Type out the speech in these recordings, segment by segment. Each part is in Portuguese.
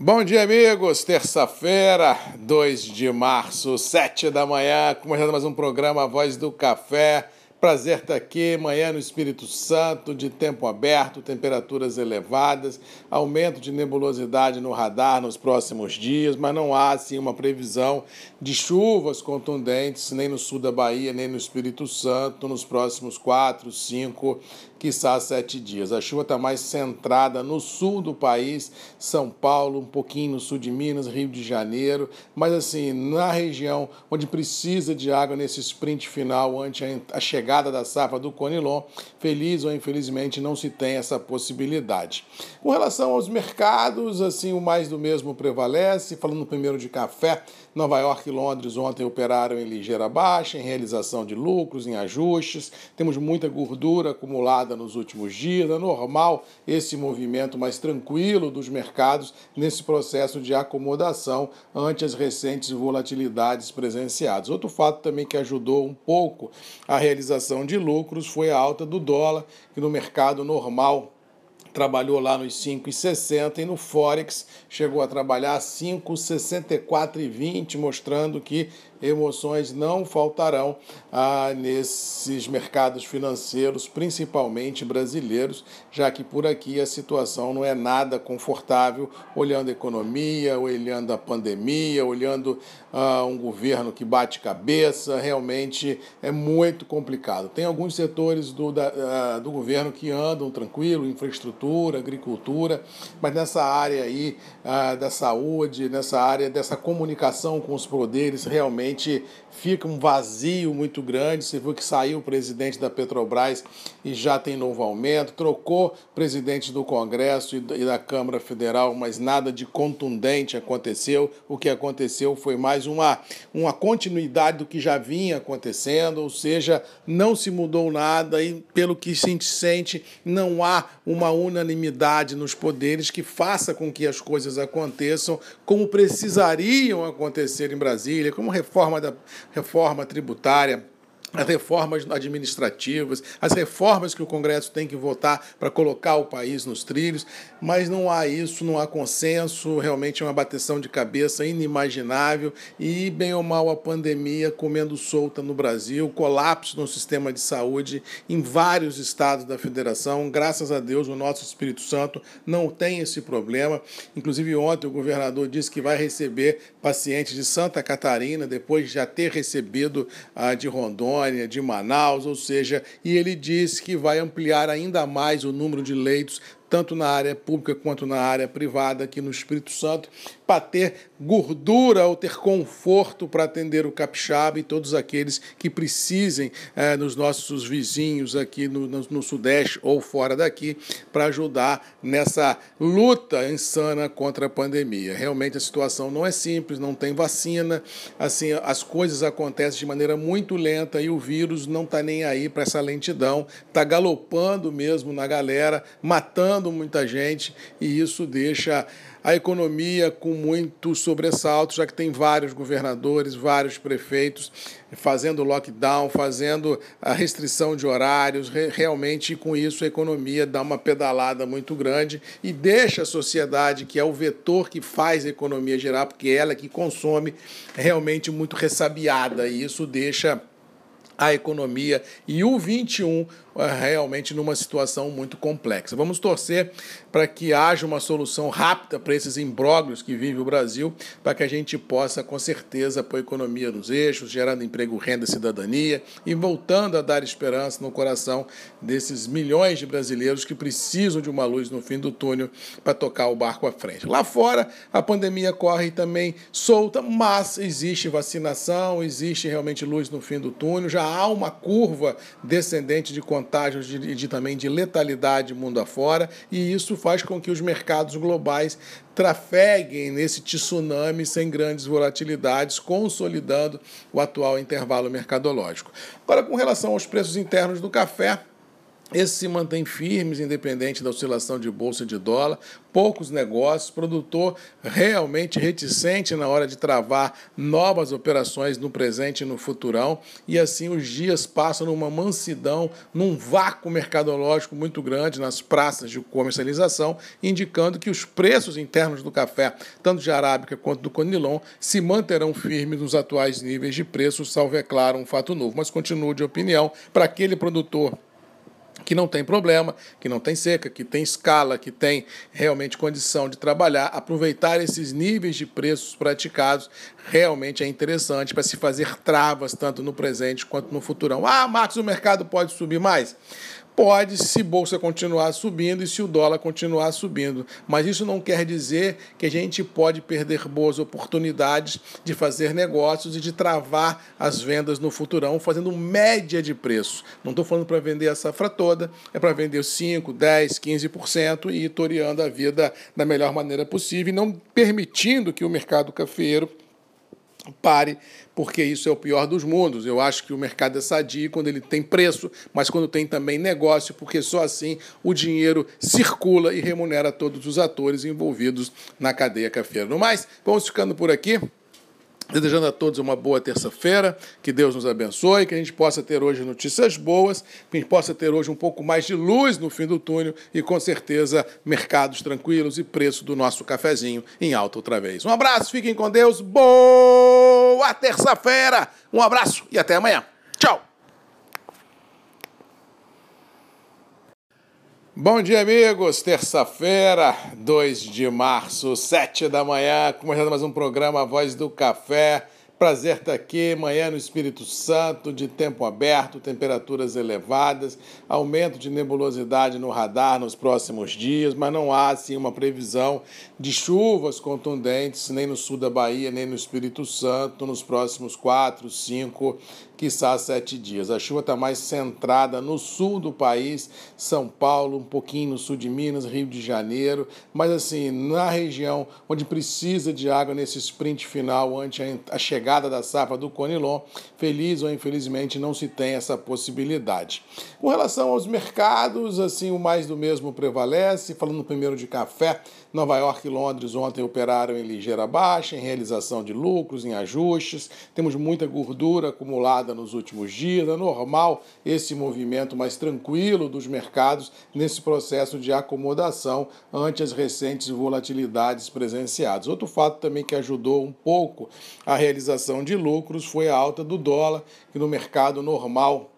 Bom dia, amigos. Terça-feira, 2 de março, 7 da manhã, começando mais um programa Voz do Café. Prazer estar aqui, manhã no Espírito Santo, de tempo aberto, temperaturas elevadas, aumento de nebulosidade no radar nos próximos dias, mas não há assim uma previsão de chuvas contundentes nem no sul da Bahia, nem no Espírito Santo nos próximos quatro, cinco quiçá sete dias. A chuva está mais centrada no sul do país, São Paulo, um pouquinho no sul de Minas, Rio de Janeiro, mas assim, na região onde precisa de água nesse sprint final ante a chegada da safra do Conilon, feliz ou infelizmente não se tem essa possibilidade. Com relação aos mercados, assim, o mais do mesmo prevalece, falando primeiro de café, Nova York e Londres ontem operaram em ligeira baixa, em realização de lucros, em ajustes. Temos muita gordura acumulada nos últimos dias. É normal esse movimento mais tranquilo dos mercados nesse processo de acomodação ante as recentes volatilidades presenciadas. Outro fato também que ajudou um pouco a realização de lucros foi a alta do dólar, que no mercado normal trabalhou lá nos 5,60 e no Forex. Chegou a trabalhar 5,64,20, mostrando que emoções não faltarão ah, nesses mercados financeiros, principalmente brasileiros, já que por aqui a situação não é nada confortável, olhando a economia, olhando a pandemia, olhando ah, um governo que bate cabeça, realmente é muito complicado. Tem alguns setores do, da, ah, do governo que andam tranquilo, infraestrutura, agricultura, mas nessa área aí ah, da saúde, nessa área dessa comunicação com os poderes, realmente realmente fica um vazio muito grande. Você viu que saiu o presidente da Petrobras e já tem novo aumento, trocou presidente do Congresso e da Câmara Federal, mas nada de contundente aconteceu. O que aconteceu foi mais uma, uma continuidade do que já vinha acontecendo, ou seja, não se mudou nada e, pelo que se sente, não há uma unanimidade nos poderes que faça com que as coisas aconteçam como precisariam acontecer em Brasília, como reforma da reforma tributária as reformas administrativas, as reformas que o Congresso tem que votar para colocar o país nos trilhos, mas não há isso, não há consenso, realmente é uma bateção de cabeça inimaginável e, bem ou mal, a pandemia comendo solta no Brasil, colapso no sistema de saúde em vários estados da federação. Graças a Deus, o nosso Espírito Santo não tem esse problema. Inclusive, ontem o governador disse que vai receber pacientes de Santa Catarina, depois de já ter recebido de Rondônia, de Manaus, ou seja, e ele disse que vai ampliar ainda mais o número de leitos tanto na área pública quanto na área privada aqui no Espírito Santo, para ter gordura ou ter conforto para atender o capixaba e todos aqueles que precisem é, nos nossos vizinhos aqui no, no, no Sudeste ou fora daqui para ajudar nessa luta insana contra a pandemia. Realmente a situação não é simples, não tem vacina, assim as coisas acontecem de maneira muito lenta e o vírus não está nem aí para essa lentidão, está galopando mesmo na galera, matando muita gente e isso deixa a economia com muito sobressalto, já que tem vários governadores, vários prefeitos fazendo lockdown, fazendo a restrição de horários, realmente com isso a economia dá uma pedalada muito grande e deixa a sociedade, que é o vetor que faz a economia girar, porque ela é que consome, realmente muito ressabiada. E isso deixa a economia. E o 21 realmente numa situação muito complexa. Vamos torcer para que haja uma solução rápida para esses imbróglios que vive o Brasil, para que a gente possa, com certeza, pôr a economia nos eixos, gerando emprego, renda e cidadania e voltando a dar esperança no coração desses milhões de brasileiros que precisam de uma luz no fim do túnel para tocar o barco à frente. Lá fora, a pandemia corre também solta, mas existe vacinação, existe realmente luz no fim do túnel, já há uma curva descendente de contato contágios de, de, também de letalidade mundo afora, e isso faz com que os mercados globais trafeguem nesse tsunami sem grandes volatilidades, consolidando o atual intervalo mercadológico. Agora, com relação aos preços internos do café, esses se mantêm firmes, independente da oscilação de bolsa de dólar, poucos negócios, produtor realmente reticente na hora de travar novas operações no presente e no futurão, e assim os dias passam numa mansidão, num vácuo mercadológico muito grande nas praças de comercialização, indicando que os preços internos do café, tanto de arábica quanto do conilon, se manterão firmes nos atuais níveis de preços, salvo é claro um fato novo, mas continuo de opinião para aquele produtor que não tem problema, que não tem seca, que tem escala, que tem realmente condição de trabalhar, aproveitar esses níveis de preços praticados realmente é interessante para se fazer travas tanto no presente quanto no futurão. Ah, Marcos, o mercado pode subir mais? Pode, se bolsa continuar subindo e se o dólar continuar subindo. Mas isso não quer dizer que a gente pode perder boas oportunidades de fazer negócios e de travar as vendas no futurão fazendo média de preço. Não estou falando para vender a safra toda, é para vender 5, 10, 15% e ir toreando a vida da melhor maneira possível e não permitindo que o mercado cafeiro pare, porque isso é o pior dos mundos. Eu acho que o mercado é sadio quando ele tem preço, mas quando tem também negócio, porque só assim o dinheiro circula e remunera todos os atores envolvidos na cadeia cafeira. No mais, vamos ficando por aqui. Desejando a todos uma boa terça-feira, que Deus nos abençoe, que a gente possa ter hoje notícias boas, que a gente possa ter hoje um pouco mais de luz no fim do túnel e com certeza mercados tranquilos e preço do nosso cafezinho em alta outra vez. Um abraço, fiquem com Deus, boa terça-feira, um abraço e até amanhã. Tchau! Bom dia, amigos. Terça-feira, 2 de março, 7 da manhã, começando mais um programa Voz do Café. Prazer estar aqui, manhã no Espírito Santo, de tempo aberto, temperaturas elevadas, aumento de nebulosidade no radar nos próximos dias, mas não há assim uma previsão de chuvas contundentes nem no sul da Bahia, nem no Espírito Santo nos próximos quatro, cinco quiçá sete dias. A chuva está mais centrada no sul do país, São Paulo, um pouquinho no sul de Minas, Rio de Janeiro, mas assim, na região onde precisa de água nesse sprint final ante a chegada da safra do Conilon, feliz ou infelizmente não se tem essa possibilidade. Com relação aos mercados, assim, o mais do mesmo prevalece, falando primeiro de café, Nova York e Londres ontem operaram em ligeira baixa, em realização de lucros, em ajustes. Temos muita gordura acumulada nos últimos dias. É normal esse movimento mais tranquilo dos mercados nesse processo de acomodação ante as recentes volatilidades presenciadas. Outro fato também que ajudou um pouco a realização de lucros foi a alta do dólar, que no mercado normal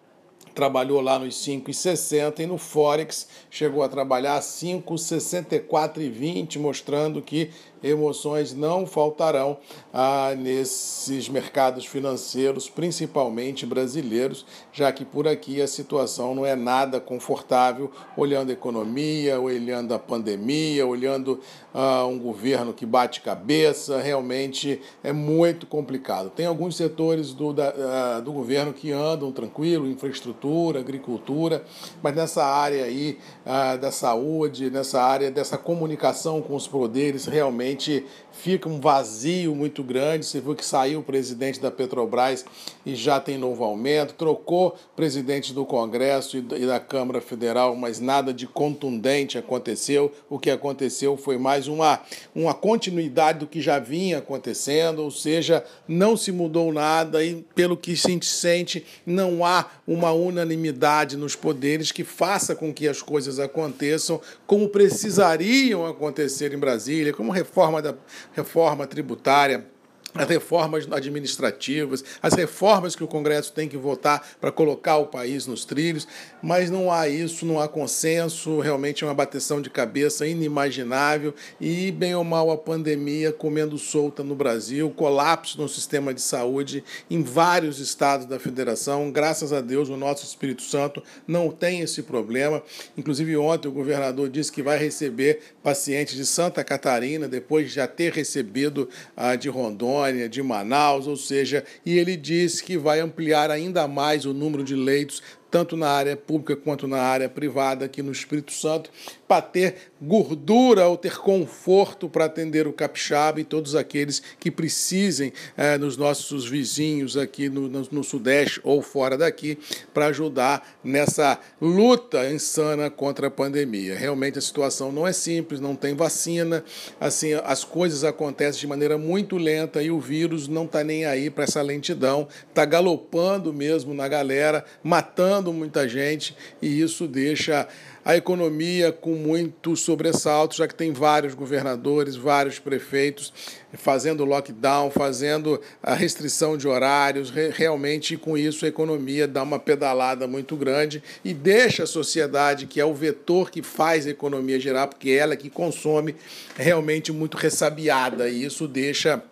trabalhou lá nos 5,60 e no Forex chegou a trabalhar 5,64,20, mostrando que emoções não faltarão ah, nesses mercados financeiros, principalmente brasileiros, já que por aqui a situação não é nada confortável, olhando a economia, olhando a pandemia, olhando ah, um governo que bate cabeça, realmente é muito complicado. Tem alguns setores do, da, ah, do governo que andam tranquilo, infraestrutura, agricultura, mas nessa área aí ah, da saúde, nessa área dessa comunicação com os poderes, realmente realmente fica um vazio muito grande. Você viu que saiu o presidente da Petrobras e já tem novo aumento, trocou presidente do Congresso e da Câmara Federal, mas nada de contundente aconteceu. O que aconteceu foi mais uma, uma continuidade do que já vinha acontecendo, ou seja, não se mudou nada e, pelo que se sente, não há uma unanimidade nos poderes que faça com que as coisas aconteçam como precisariam acontecer em Brasília, como reforma da reforma tributária, as reformas administrativas, as reformas que o Congresso tem que votar para colocar o país nos trilhos, mas não há isso, não há consenso, realmente é uma bateção de cabeça inimaginável e, bem ou mal, a pandemia comendo solta no Brasil, colapso no sistema de saúde em vários estados da federação. Graças a Deus, o nosso Espírito Santo não tem esse problema. Inclusive, ontem o governador disse que vai receber pacientes de Santa Catarina, depois de já ter recebido a de Rondônia de Manaus, ou seja, e ele disse que vai ampliar ainda mais o número de leitos tanto na área pública quanto na área privada aqui no Espírito Santo, para ter gordura ou ter conforto para atender o capixaba e todos aqueles que precisem é, nos nossos vizinhos aqui no, no, no Sudeste ou fora daqui para ajudar nessa luta insana contra a pandemia. Realmente a situação não é simples, não tem vacina, assim as coisas acontecem de maneira muito lenta e o vírus não está nem aí para essa lentidão, está galopando mesmo na galera, matando muita gente e isso deixa a economia com muito sobressalto, já que tem vários governadores, vários prefeitos fazendo lockdown, fazendo a restrição de horários. Realmente, com isso, a economia dá uma pedalada muito grande e deixa a sociedade, que é o vetor que faz a economia girar, porque ela é que consome, realmente muito ressabiada. E isso deixa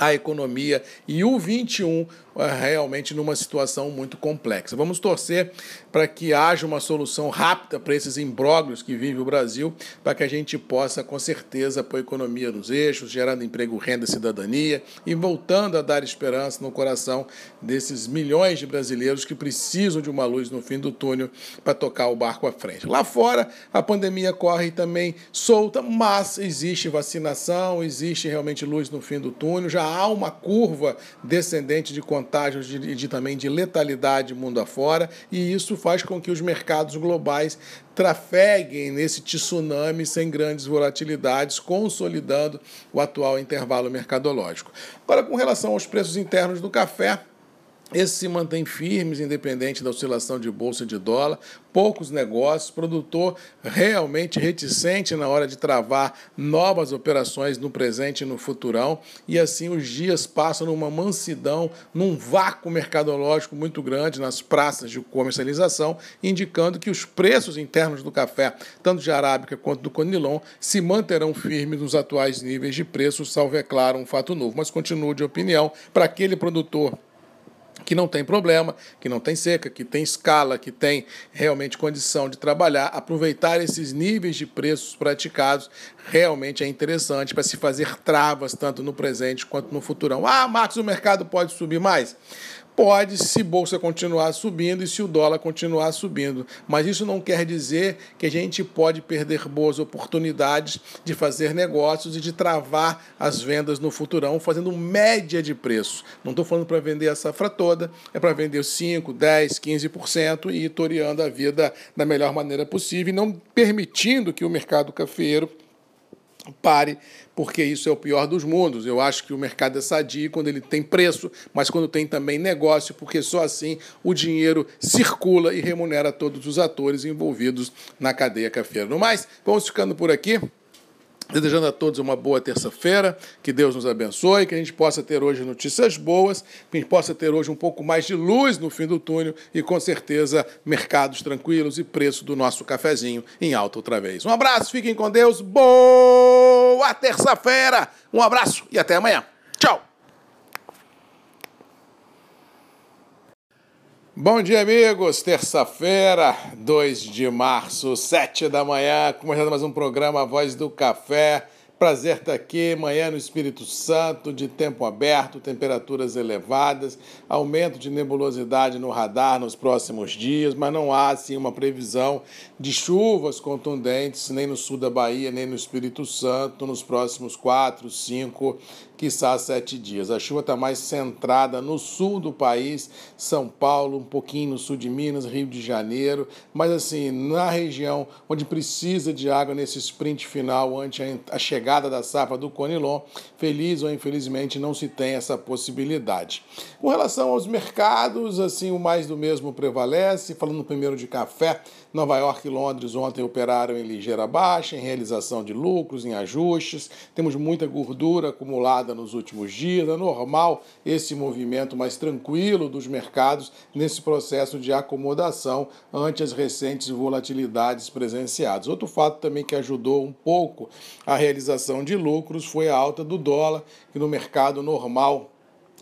a economia e o 21 é, realmente numa situação muito complexa. Vamos torcer para que haja uma solução rápida para esses imbróglios que vive o Brasil, para que a gente possa, com certeza, pôr a economia nos eixos, gerando emprego, renda e cidadania e voltando a dar esperança no coração desses milhões de brasileiros que precisam de uma luz no fim do túnel para tocar o barco à frente. Lá fora, a pandemia corre também solta, mas existe vacinação, existe realmente luz no fim do túnel, já há uma curva descendente de e de, de, também de letalidade mundo afora, e isso faz com que os mercados globais trafeguem nesse tsunami sem grandes volatilidades, consolidando o atual intervalo mercadológico. Agora, com relação aos preços internos do café, esses se mantêm firmes, independente da oscilação de bolsa de dólar, poucos negócios, produtor realmente reticente na hora de travar novas operações no presente e no futurão, e assim os dias passam numa mansidão, num vácuo mercadológico muito grande nas praças de comercialização, indicando que os preços internos do café, tanto de arábica quanto do conilon, se manterão firmes nos atuais níveis de preço, salvo é claro um fato novo, mas continuo de opinião para aquele produtor que não tem problema, que não tem seca, que tem escala, que tem realmente condição de trabalhar, aproveitar esses níveis de preços praticados realmente é interessante para se fazer travas tanto no presente quanto no futurão. Ah, Marcos, o mercado pode subir mais? Pode, se bolsa continuar subindo e se o dólar continuar subindo. Mas isso não quer dizer que a gente pode perder boas oportunidades de fazer negócios e de travar as vendas no futurão fazendo média de preço. Não estou falando para vender a safra toda, é para vender 5, 10, 15% e ir toreando a vida da melhor maneira possível e não permitindo que o mercado cafeiro pare, porque isso é o pior dos mundos. Eu acho que o mercado é sadio quando ele tem preço, mas quando tem também negócio, porque só assim o dinheiro circula e remunera todos os atores envolvidos na cadeia cafeira. No mais, vamos ficando por aqui. Desejando a todos uma boa terça-feira, que Deus nos abençoe, que a gente possa ter hoje notícias boas, que a gente possa ter hoje um pouco mais de luz no fim do túnel e com certeza mercados tranquilos e preço do nosso cafezinho em alta outra vez. Um abraço, fiquem com Deus, boa terça-feira, um abraço e até amanhã. Tchau! Bom dia, amigos. Terça-feira, 2 de março, 7 da manhã, começando mais um programa Voz do Café. Prazer estar aqui, manhã no Espírito Santo, de tempo aberto, temperaturas elevadas, aumento de nebulosidade no radar nos próximos dias, mas não há assim uma previsão de chuvas contundentes nem no sul da Bahia, nem no Espírito Santo nos próximos quatro, cinco quiçá sete dias. A chuva está mais centrada no sul do país, São Paulo, um pouquinho no sul de Minas, Rio de Janeiro, mas assim, na região onde precisa de água nesse sprint final, ante a chegada da safra do Conilon, feliz ou infelizmente não se tem essa possibilidade. Com relação aos mercados, assim, o mais do mesmo prevalece, falando primeiro de café, Nova York e Londres ontem operaram em ligeira baixa, em realização de lucros, em ajustes. Temos muita gordura acumulada nos últimos dias. É normal esse movimento mais tranquilo dos mercados nesse processo de acomodação ante as recentes volatilidades presenciadas. Outro fato também que ajudou um pouco a realização de lucros foi a alta do dólar, que no mercado normal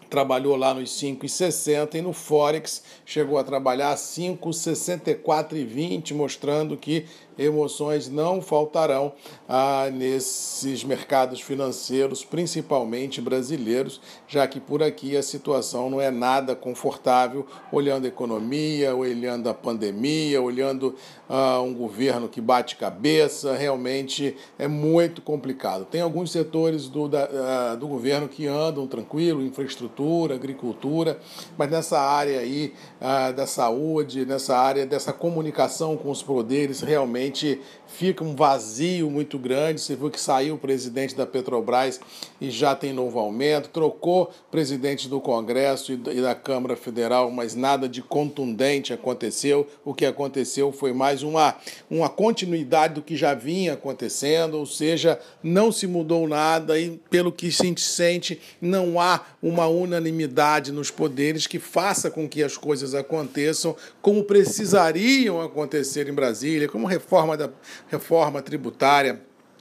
trabalhou lá nos 5,60 e no Forex chegou a trabalhar 5,64,20, mostrando que emoções não faltarão ah, nesses mercados financeiros, principalmente brasileiros, já que por aqui a situação não é nada confortável, olhando a economia, olhando a pandemia, olhando ah, um governo que bate cabeça, realmente é muito complicado. Tem alguns setores do, da, ah, do governo que andam tranquilo, infraestrutura, agricultura, mas nessa área aí ah, da saúde, nessa área dessa comunicação com os poderes, realmente gente fica um vazio muito grande. Você viu que saiu o presidente da Petrobras e já tem novo aumento, trocou presidente do Congresso e da Câmara Federal, mas nada de contundente aconteceu. O que aconteceu foi mais uma, uma continuidade do que já vinha acontecendo, ou seja, não se mudou nada e, pelo que se sente, não há uma unanimidade nos poderes que faça com que as coisas aconteçam como precisariam acontecer em Brasília, como reforma da reforma tributária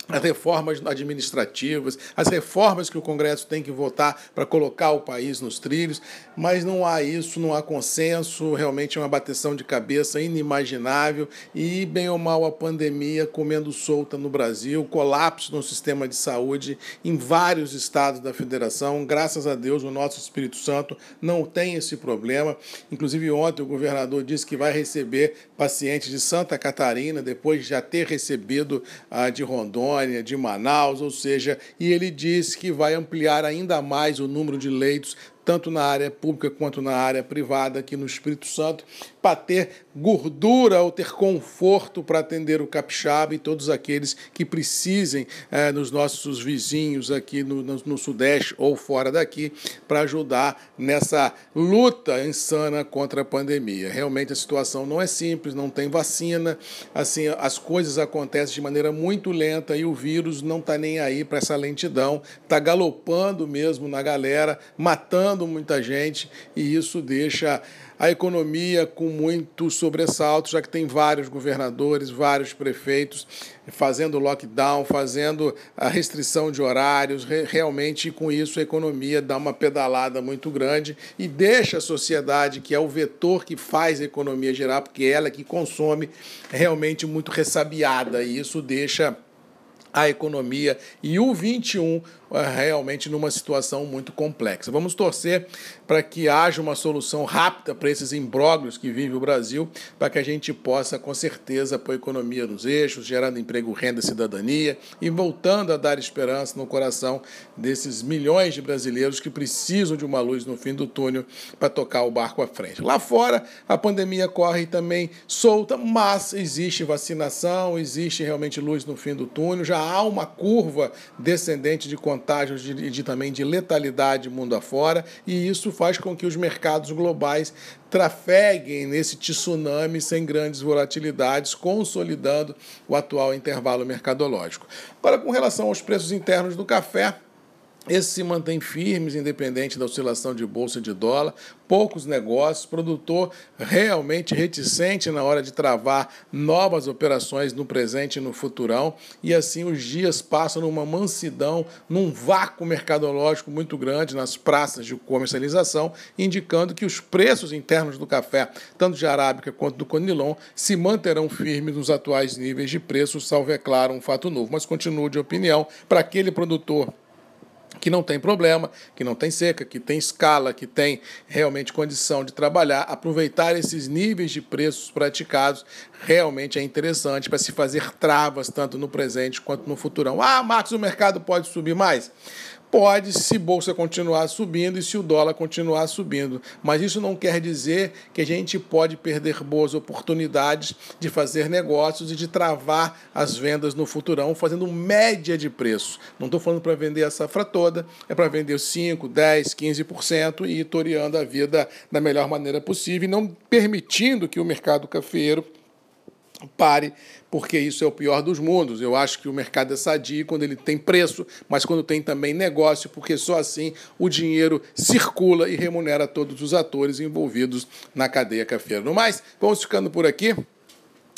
as reformas administrativas, as reformas que o Congresso tem que votar para colocar o país nos trilhos, mas não há isso, não há consenso, realmente é uma bateção de cabeça inimaginável e, bem ou mal, a pandemia comendo solta no Brasil, colapso no sistema de saúde em vários estados da federação. Graças a Deus, o nosso Espírito Santo não tem esse problema. Inclusive, ontem o governador disse que vai receber pacientes de Santa Catarina, depois de já ter recebido a de Rondônia de Manaus, ou seja, e ele disse que vai ampliar ainda mais o número de leitos tanto na área pública quanto na área privada aqui no Espírito Santo, para ter gordura ou ter conforto para atender o capixaba e todos aqueles que precisem é, nos nossos vizinhos aqui no, no, no Sudeste ou fora daqui para ajudar nessa luta insana contra a pandemia. Realmente a situação não é simples, não tem vacina, assim as coisas acontecem de maneira muito lenta e o vírus não está nem aí para essa lentidão, está galopando mesmo na galera, matando muita gente e isso deixa a economia com muito sobressalto, já que tem vários governadores, vários prefeitos fazendo lockdown, fazendo a restrição de horários. Realmente, com isso, a economia dá uma pedalada muito grande e deixa a sociedade, que é o vetor que faz a economia girar, porque é ela que consome, realmente muito ressabiada. E isso deixa a economia e o 21 é, realmente numa situação muito complexa. Vamos torcer para que haja uma solução rápida para esses imbróglios que vive o Brasil, para que a gente possa, com certeza, pôr a economia nos eixos, gerando emprego, renda cidadania e voltando a dar esperança no coração desses milhões de brasileiros que precisam de uma luz no fim do túnel para tocar o barco à frente. Lá fora, a pandemia corre também solta, mas existe vacinação, existe realmente luz no fim do túnel, já há uma curva descendente de contágios e de, de, também de letalidade mundo afora, e isso faz com que os mercados globais trafeguem nesse tsunami sem grandes volatilidades, consolidando o atual intervalo mercadológico. Agora, com relação aos preços internos do café, esses se mantêm firmes, independente da oscilação de bolsa de dólar, poucos negócios, produtor realmente reticente na hora de travar novas operações no presente e no futurão, e assim os dias passam numa mansidão, num vácuo mercadológico muito grande nas praças de comercialização, indicando que os preços internos do café, tanto de arábica quanto do conilon, se manterão firmes nos atuais níveis de preço, salvo é claro um fato novo, mas continuo de opinião para aquele produtor que não tem problema, que não tem seca, que tem escala, que tem realmente condição de trabalhar, aproveitar esses níveis de preços praticados realmente é interessante para se fazer travas tanto no presente quanto no futurão. Ah, Marcos, o mercado pode subir mais? Pode, se bolsa continuar subindo e se o dólar continuar subindo. Mas isso não quer dizer que a gente pode perder boas oportunidades de fazer negócios e de travar as vendas no futurão fazendo média de preço. Não estou falando para vender a safra toda, é para vender 5, 10, 15% e ir toreando a vida da melhor maneira possível e não permitindo que o mercado cafeiro pare, porque isso é o pior dos mundos. Eu acho que o mercado é sadio quando ele tem preço, mas quando tem também negócio, porque só assim o dinheiro circula e remunera todos os atores envolvidos na cadeia cafeira. No mais, vamos ficando por aqui.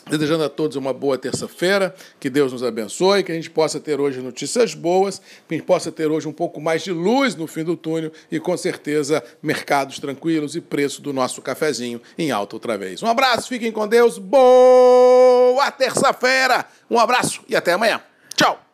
Desejando a todos uma boa terça-feira, que Deus nos abençoe, que a gente possa ter hoje notícias boas, que a gente possa ter hoje um pouco mais de luz no fim do túnel e, com certeza, mercados tranquilos e preço do nosso cafezinho em alta outra vez. Um abraço, fiquem com Deus, boa terça-feira, um abraço e até amanhã. Tchau!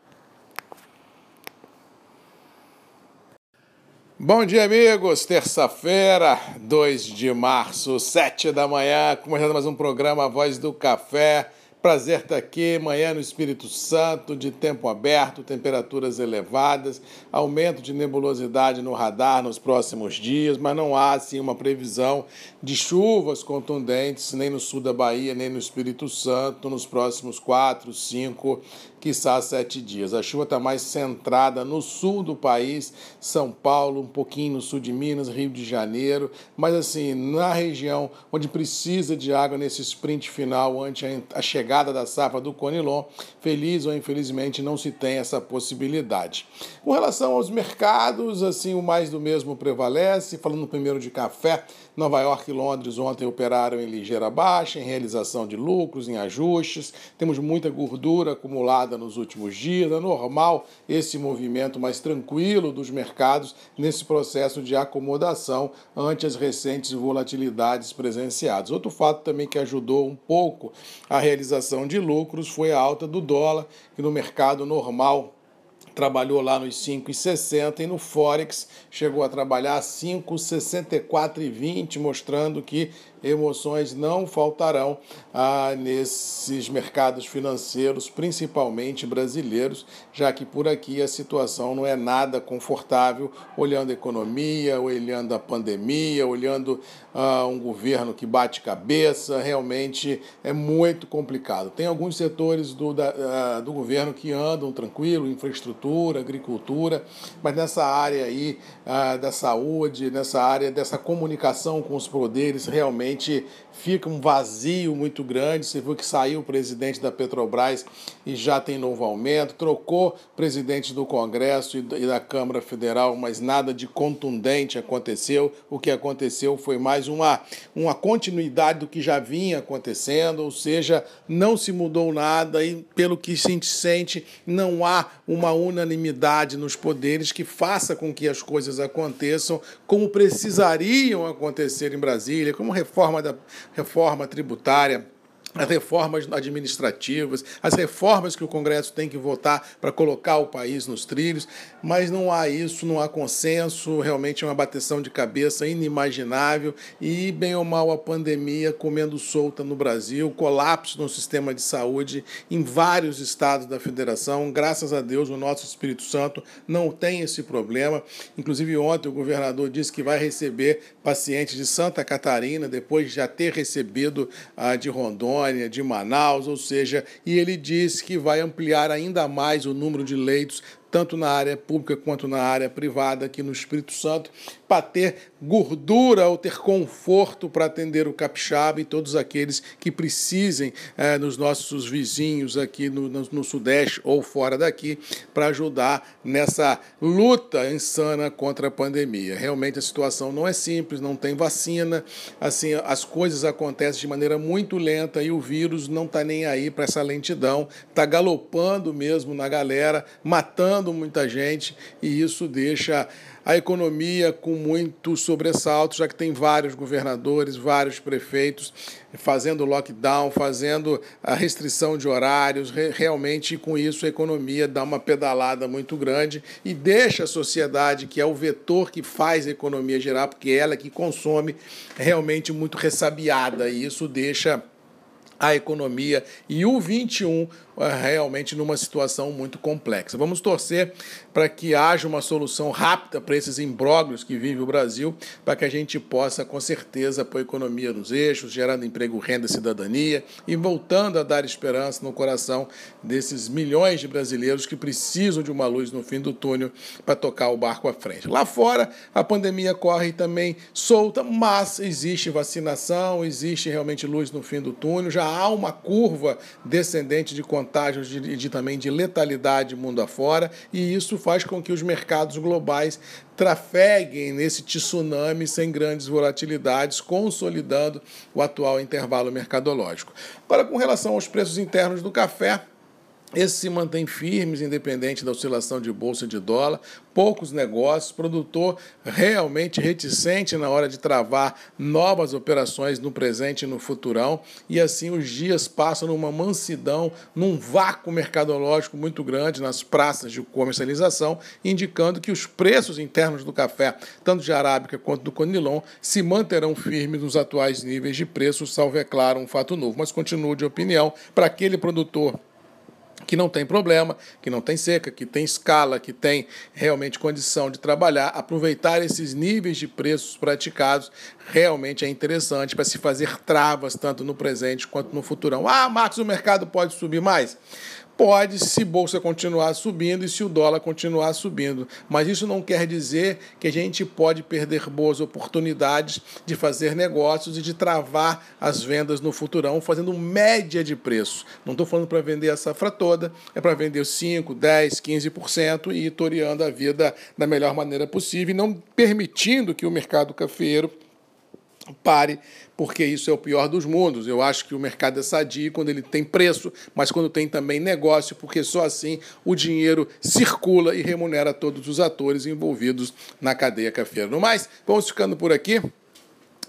Bom dia, amigos. Terça-feira, 2 de março, 7 da manhã, começando mais um programa Voz do Café. Prazer estar aqui, manhã no Espírito Santo, de tempo aberto, temperaturas elevadas, aumento de nebulosidade no radar nos próximos dias, mas não há assim uma previsão de chuvas contundentes nem no sul da Bahia, nem no Espírito Santo nos próximos quatro, cinco, quiçá sete dias. A chuva está mais centrada no sul do país, São Paulo, um pouquinho no sul de Minas, Rio de Janeiro, mas assim, na região onde precisa de água nesse sprint final ante a chegada da safra do Conilon, feliz ou infelizmente não se tem essa possibilidade. Com relação aos mercados, assim, o mais do mesmo prevalece, falando primeiro de café, Nova York e Londres ontem operaram em ligeira baixa, em realização de lucros, em ajustes. Temos muita gordura acumulada nos últimos dias. É normal esse movimento mais tranquilo dos mercados nesse processo de acomodação ante as recentes volatilidades presenciadas. Outro fato também que ajudou um pouco a realização de lucros foi a alta do dólar, que no mercado normal trabalhou lá nos 5,60 e no Forex chegou a trabalhar 5,64,20, mostrando que emoções não faltarão ah, nesses mercados financeiros, principalmente brasileiros, já que por aqui a situação não é nada confortável, olhando a economia, olhando a pandemia, olhando ah, um governo que bate cabeça, realmente é muito complicado. Tem alguns setores do, da, ah, do governo que andam tranquilo, infraestrutura, agricultura, mas nessa área aí ah, da saúde, nessa área dessa comunicação com os poderes, realmente realmente fica um vazio muito grande. Você viu que saiu o presidente da Petrobras e já tem novo aumento, trocou presidente do Congresso e da Câmara Federal, mas nada de contundente aconteceu. O que aconteceu foi mais uma, uma continuidade do que já vinha acontecendo, ou seja, não se mudou nada e, pelo que se sente, não há uma unanimidade nos poderes que faça com que as coisas aconteçam como precisariam acontecer em Brasília, como reforma da reforma tributária as reformas administrativas, as reformas que o Congresso tem que votar para colocar o país nos trilhos, mas não há isso, não há consenso, realmente é uma bateção de cabeça inimaginável e, bem ou mal, a pandemia comendo solta no Brasil, colapso no sistema de saúde em vários estados da federação. Graças a Deus, o nosso Espírito Santo não tem esse problema. Inclusive, ontem o governador disse que vai receber pacientes de Santa Catarina, depois de já ter recebido a de Rondônia de Manaus, ou seja, e ele disse que vai ampliar ainda mais o número de leitos tanto na área pública quanto na área privada aqui no Espírito Santo, para ter gordura ou ter conforto para atender o capixaba e todos aqueles que precisem é, nos nossos vizinhos aqui no, no, no Sudeste ou fora daqui para ajudar nessa luta insana contra a pandemia. Realmente a situação não é simples, não tem vacina, assim as coisas acontecem de maneira muito lenta e o vírus não está nem aí para essa lentidão, está galopando mesmo na galera, matando muita gente e isso deixa a economia com muito sobressalto, já que tem vários governadores, vários prefeitos fazendo lockdown, fazendo a restrição de horários. Realmente, com isso, a economia dá uma pedalada muito grande e deixa a sociedade, que é o vetor que faz a economia gerar, porque é ela que consome, realmente muito ressabiada. E isso deixa a economia e o 21 é realmente numa situação muito complexa. Vamos torcer para que haja uma solução rápida para esses imbróglios que vive o Brasil, para que a gente possa, com certeza, pôr a economia nos eixos, gerando emprego, renda cidadania e voltando a dar esperança no coração desses milhões de brasileiros que precisam de uma luz no fim do túnel para tocar o barco à frente. Lá fora, a pandemia corre também solta, mas existe vacinação, existe realmente luz no fim do túnel, já há uma curva descendente de contágios e de, de, também de letalidade mundo afora, e isso faz com que os mercados globais trafeguem nesse tsunami sem grandes volatilidades, consolidando o atual intervalo mercadológico. Agora, com relação aos preços internos do café, esses se mantêm firmes, independente da oscilação de bolsa de dólar, poucos negócios, produtor realmente reticente na hora de travar novas operações no presente e no futurão, e assim os dias passam numa mansidão, num vácuo mercadológico muito grande nas praças de comercialização, indicando que os preços internos do café, tanto de arábica quanto do conilon, se manterão firmes nos atuais níveis de preço, salvo é claro um fato novo. Mas continuo de opinião, para aquele produtor que não tem problema, que não tem seca, que tem escala, que tem realmente condição de trabalhar, aproveitar esses níveis de preços praticados realmente é interessante para se fazer travas tanto no presente quanto no futurão. Ah, Marcos, o mercado pode subir mais? Pode, se bolsa continuar subindo e se o dólar continuar subindo. Mas isso não quer dizer que a gente pode perder boas oportunidades de fazer negócios e de travar as vendas no futurão fazendo média de preço. Não estou falando para vender a safra toda, é para vender 5, 10, 15% e ir toreando a vida da melhor maneira possível e não permitindo que o mercado cafeiro pare, porque isso é o pior dos mundos. Eu acho que o mercado é sadio quando ele tem preço, mas quando tem também negócio, porque só assim o dinheiro circula e remunera todos os atores envolvidos na cadeia cafeira. No mais, vamos ficando por aqui.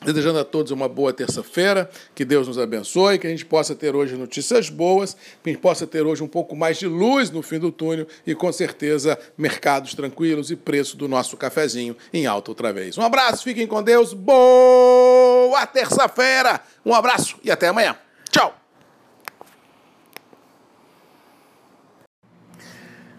Desejando a todos uma boa terça-feira, que Deus nos abençoe, que a gente possa ter hoje notícias boas, que a gente possa ter hoje um pouco mais de luz no fim do túnel e, com certeza, mercados tranquilos e preço do nosso cafezinho em alta outra vez. Um abraço, fiquem com Deus, boa terça-feira, um abraço e até amanhã. Tchau!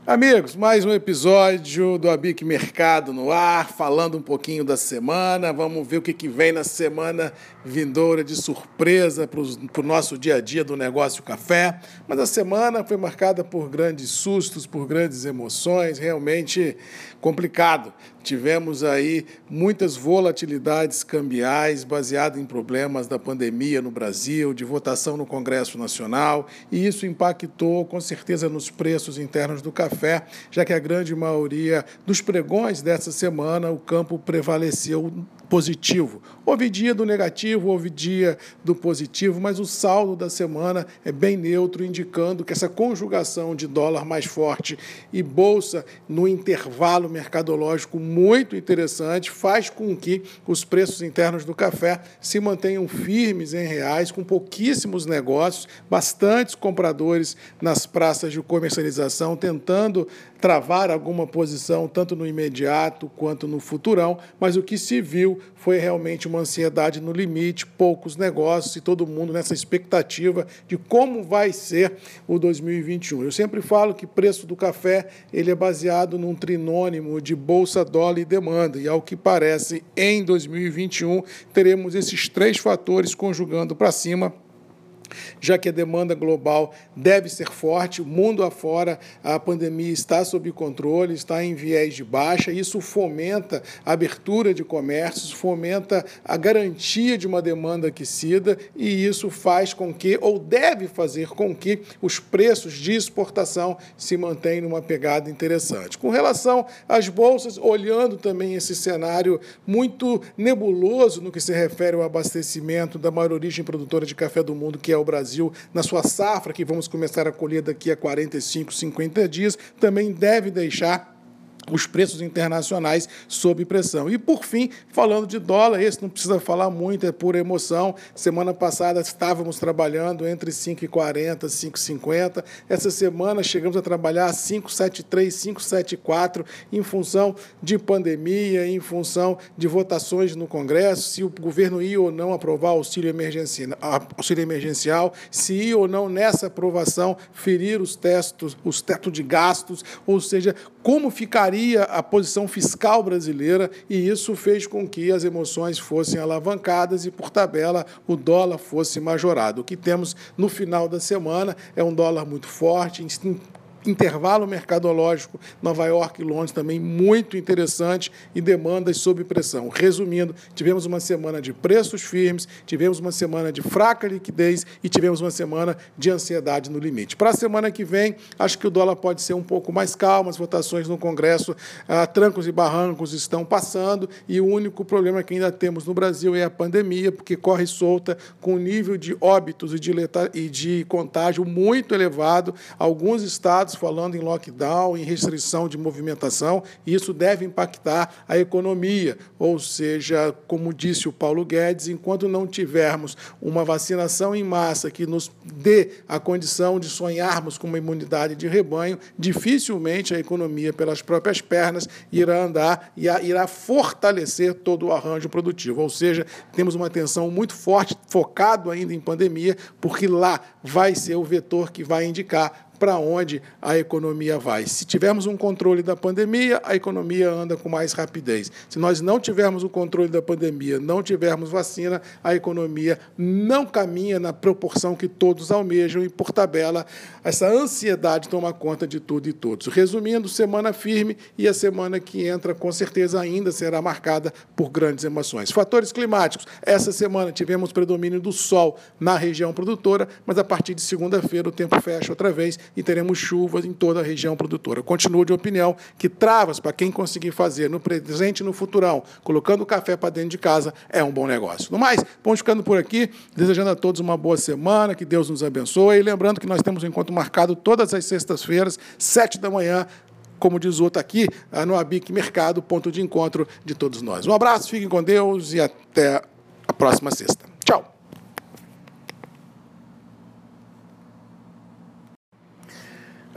Amigos, mais um episódio do Abic Mercado no ar, falando um pouquinho da semana. Vamos ver o que, que vem na semana vindoura de surpresa para o nosso dia a dia do negócio café. Mas a semana foi marcada por grandes sustos, por grandes emoções, realmente complicado. Tivemos aí muitas volatilidades cambiais baseadas em problemas da pandemia no Brasil, de votação no Congresso Nacional, e isso impactou com certeza nos preços internos do café, já que a grande maioria dos pregões dessa semana o campo prevaleceu positivo. Houve dia do negativo, houve dia do positivo, mas o saldo da semana é bem neutro, indicando que essa conjugação de dólar mais forte e bolsa no intervalo mercadológico muito interessante faz com que os preços internos do café se mantenham firmes em reais, com pouquíssimos negócios, bastantes compradores nas praças de comercialização tentando travar alguma posição tanto no imediato quanto no futurão, mas o que se viu foi realmente uma ansiedade no limite, poucos negócios e todo mundo nessa expectativa de como vai ser o 2021. Eu sempre falo que preço do café ele é baseado num trinônimo de bolsa, dólar e demanda, e ao que parece, em 2021 teremos esses três fatores conjugando para cima já que a demanda global deve ser forte, mundo afora a pandemia está sob controle, está em viés de baixa, isso fomenta a abertura de comércios, fomenta a garantia de uma demanda aquecida e isso faz com que, ou deve fazer com que, os preços de exportação se mantenham numa pegada interessante. Com relação às bolsas, olhando também esse cenário muito nebuloso no que se refere ao abastecimento da maior origem produtora de café do mundo, que é o Brasil na sua safra, que vamos começar a colher daqui a 45, 50 dias, também deve deixar os preços internacionais sob pressão. E, por fim, falando de dólar, esse não precisa falar muito, é pura emoção. Semana passada estávamos trabalhando entre 5,40 e 5,50. Essa semana chegamos a trabalhar 5,73, 5,74, em função de pandemia, em função de votações no Congresso, se o governo ia ou não aprovar o auxílio emergencial, auxílio emergencial se ia ou não nessa aprovação ferir os testos, os tetos de gastos, ou seja, como ficaria a posição fiscal brasileira, e isso fez com que as emoções fossem alavancadas e, por tabela, o dólar fosse majorado. O que temos no final da semana é um dólar muito forte, intervalo mercadológico Nova York e Londres também muito interessante e demandas sob pressão. Resumindo, tivemos uma semana de preços firmes, tivemos uma semana de fraca liquidez e tivemos uma semana de ansiedade no limite. Para a semana que vem, acho que o dólar pode ser um pouco mais calmo, as votações no Congresso, ah, trancos e barrancos estão passando e o único problema que ainda temos no Brasil é a pandemia, porque corre solta com um nível de óbitos e de, e de contágio muito elevado, alguns estados falando em lockdown, em restrição de movimentação, isso deve impactar a economia. Ou seja, como disse o Paulo Guedes, enquanto não tivermos uma vacinação em massa que nos dê a condição de sonharmos com uma imunidade de rebanho, dificilmente a economia, pelas próprias pernas, irá andar e irá fortalecer todo o arranjo produtivo. Ou seja, temos uma atenção muito forte, focado ainda em pandemia, porque lá vai ser o vetor que vai indicar para onde a economia vai. Se tivermos um controle da pandemia, a economia anda com mais rapidez. Se nós não tivermos o controle da pandemia, não tivermos vacina, a economia não caminha na proporção que todos almejam e, por tabela, essa ansiedade toma conta de tudo e todos. Resumindo, semana firme e a semana que entra, com certeza, ainda será marcada por grandes emoções. Fatores climáticos. Essa semana tivemos predomínio do sol na região produtora, mas a partir de segunda-feira o tempo fecha outra vez e teremos chuvas em toda a região produtora. Continuo de opinião que travas para quem conseguir fazer no presente e no futurão, colocando o café para dentro de casa, é um bom negócio. No mais, vamos ficando por aqui, desejando a todos uma boa semana, que Deus nos abençoe. E lembrando que nós temos um encontro marcado todas as sextas-feiras, sete da manhã, como diz o outro aqui, no Abic Mercado, ponto de encontro de todos nós. Um abraço, fiquem com Deus e até a próxima sexta. Tchau!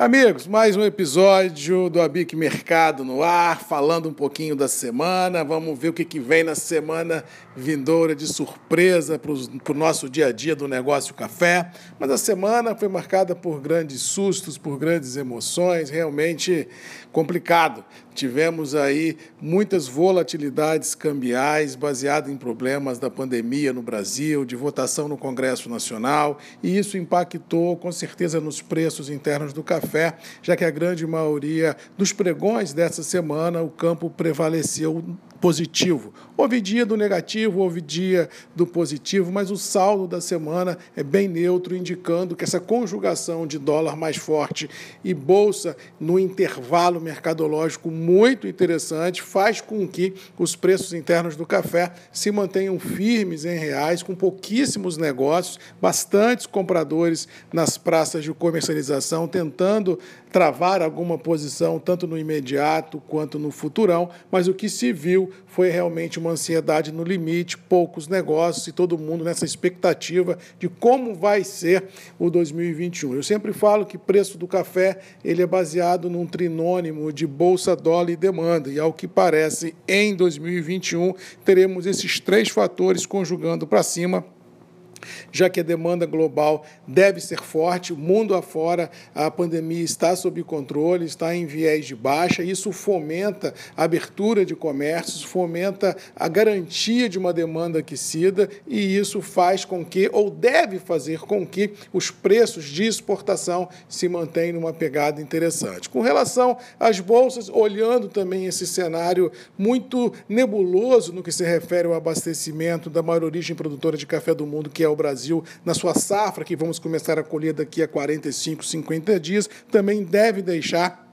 Amigos, mais um episódio do Abic Mercado no ar, falando um pouquinho da semana. Vamos ver o que, vem na semana vindoura de surpresa para o nosso dia a dia do negócio café. Mas a semana foi marcada por grandes sustos, por grandes emoções, realmente complicado. Tivemos aí muitas volatilidades cambiais baseadas em problemas da pandemia no Brasil, de votação no Congresso Nacional, e isso impactou com certeza nos preços internos do café, já que a grande maioria dos pregões dessa semana o campo prevaleceu positivo. Houve dia do negativo, houve dia do positivo, mas o saldo da semana é bem neutro, indicando que essa conjugação de dólar mais forte e bolsa no intervalo mercadológico muito interessante faz com que os preços internos do café se mantenham firmes em reais, com pouquíssimos negócios, bastantes compradores nas praças de comercialização tentando travar alguma posição, tanto no imediato quanto no futurão, mas o que se viu foi realmente uma ansiedade no limite, poucos negócios e todo mundo nessa expectativa de como vai ser o 2021. Eu sempre falo que preço do café ele é baseado num trinônimo de bolsa, dólar e demanda, e ao que parece, em 2021 teremos esses três fatores conjugando para cima já que a demanda global deve ser forte, mundo afora a pandemia está sob controle, está em viés de baixa, isso fomenta a abertura de comércios, fomenta a garantia de uma demanda aquecida e isso faz com que, ou deve fazer com que, os preços de exportação se mantenham numa pegada interessante. Com relação às bolsas, olhando também esse cenário muito nebuloso no que se refere ao abastecimento da maior origem produtora de café do mundo, que é o Brasil na sua safra, que vamos começar a colher daqui a 45, 50 dias, também deve deixar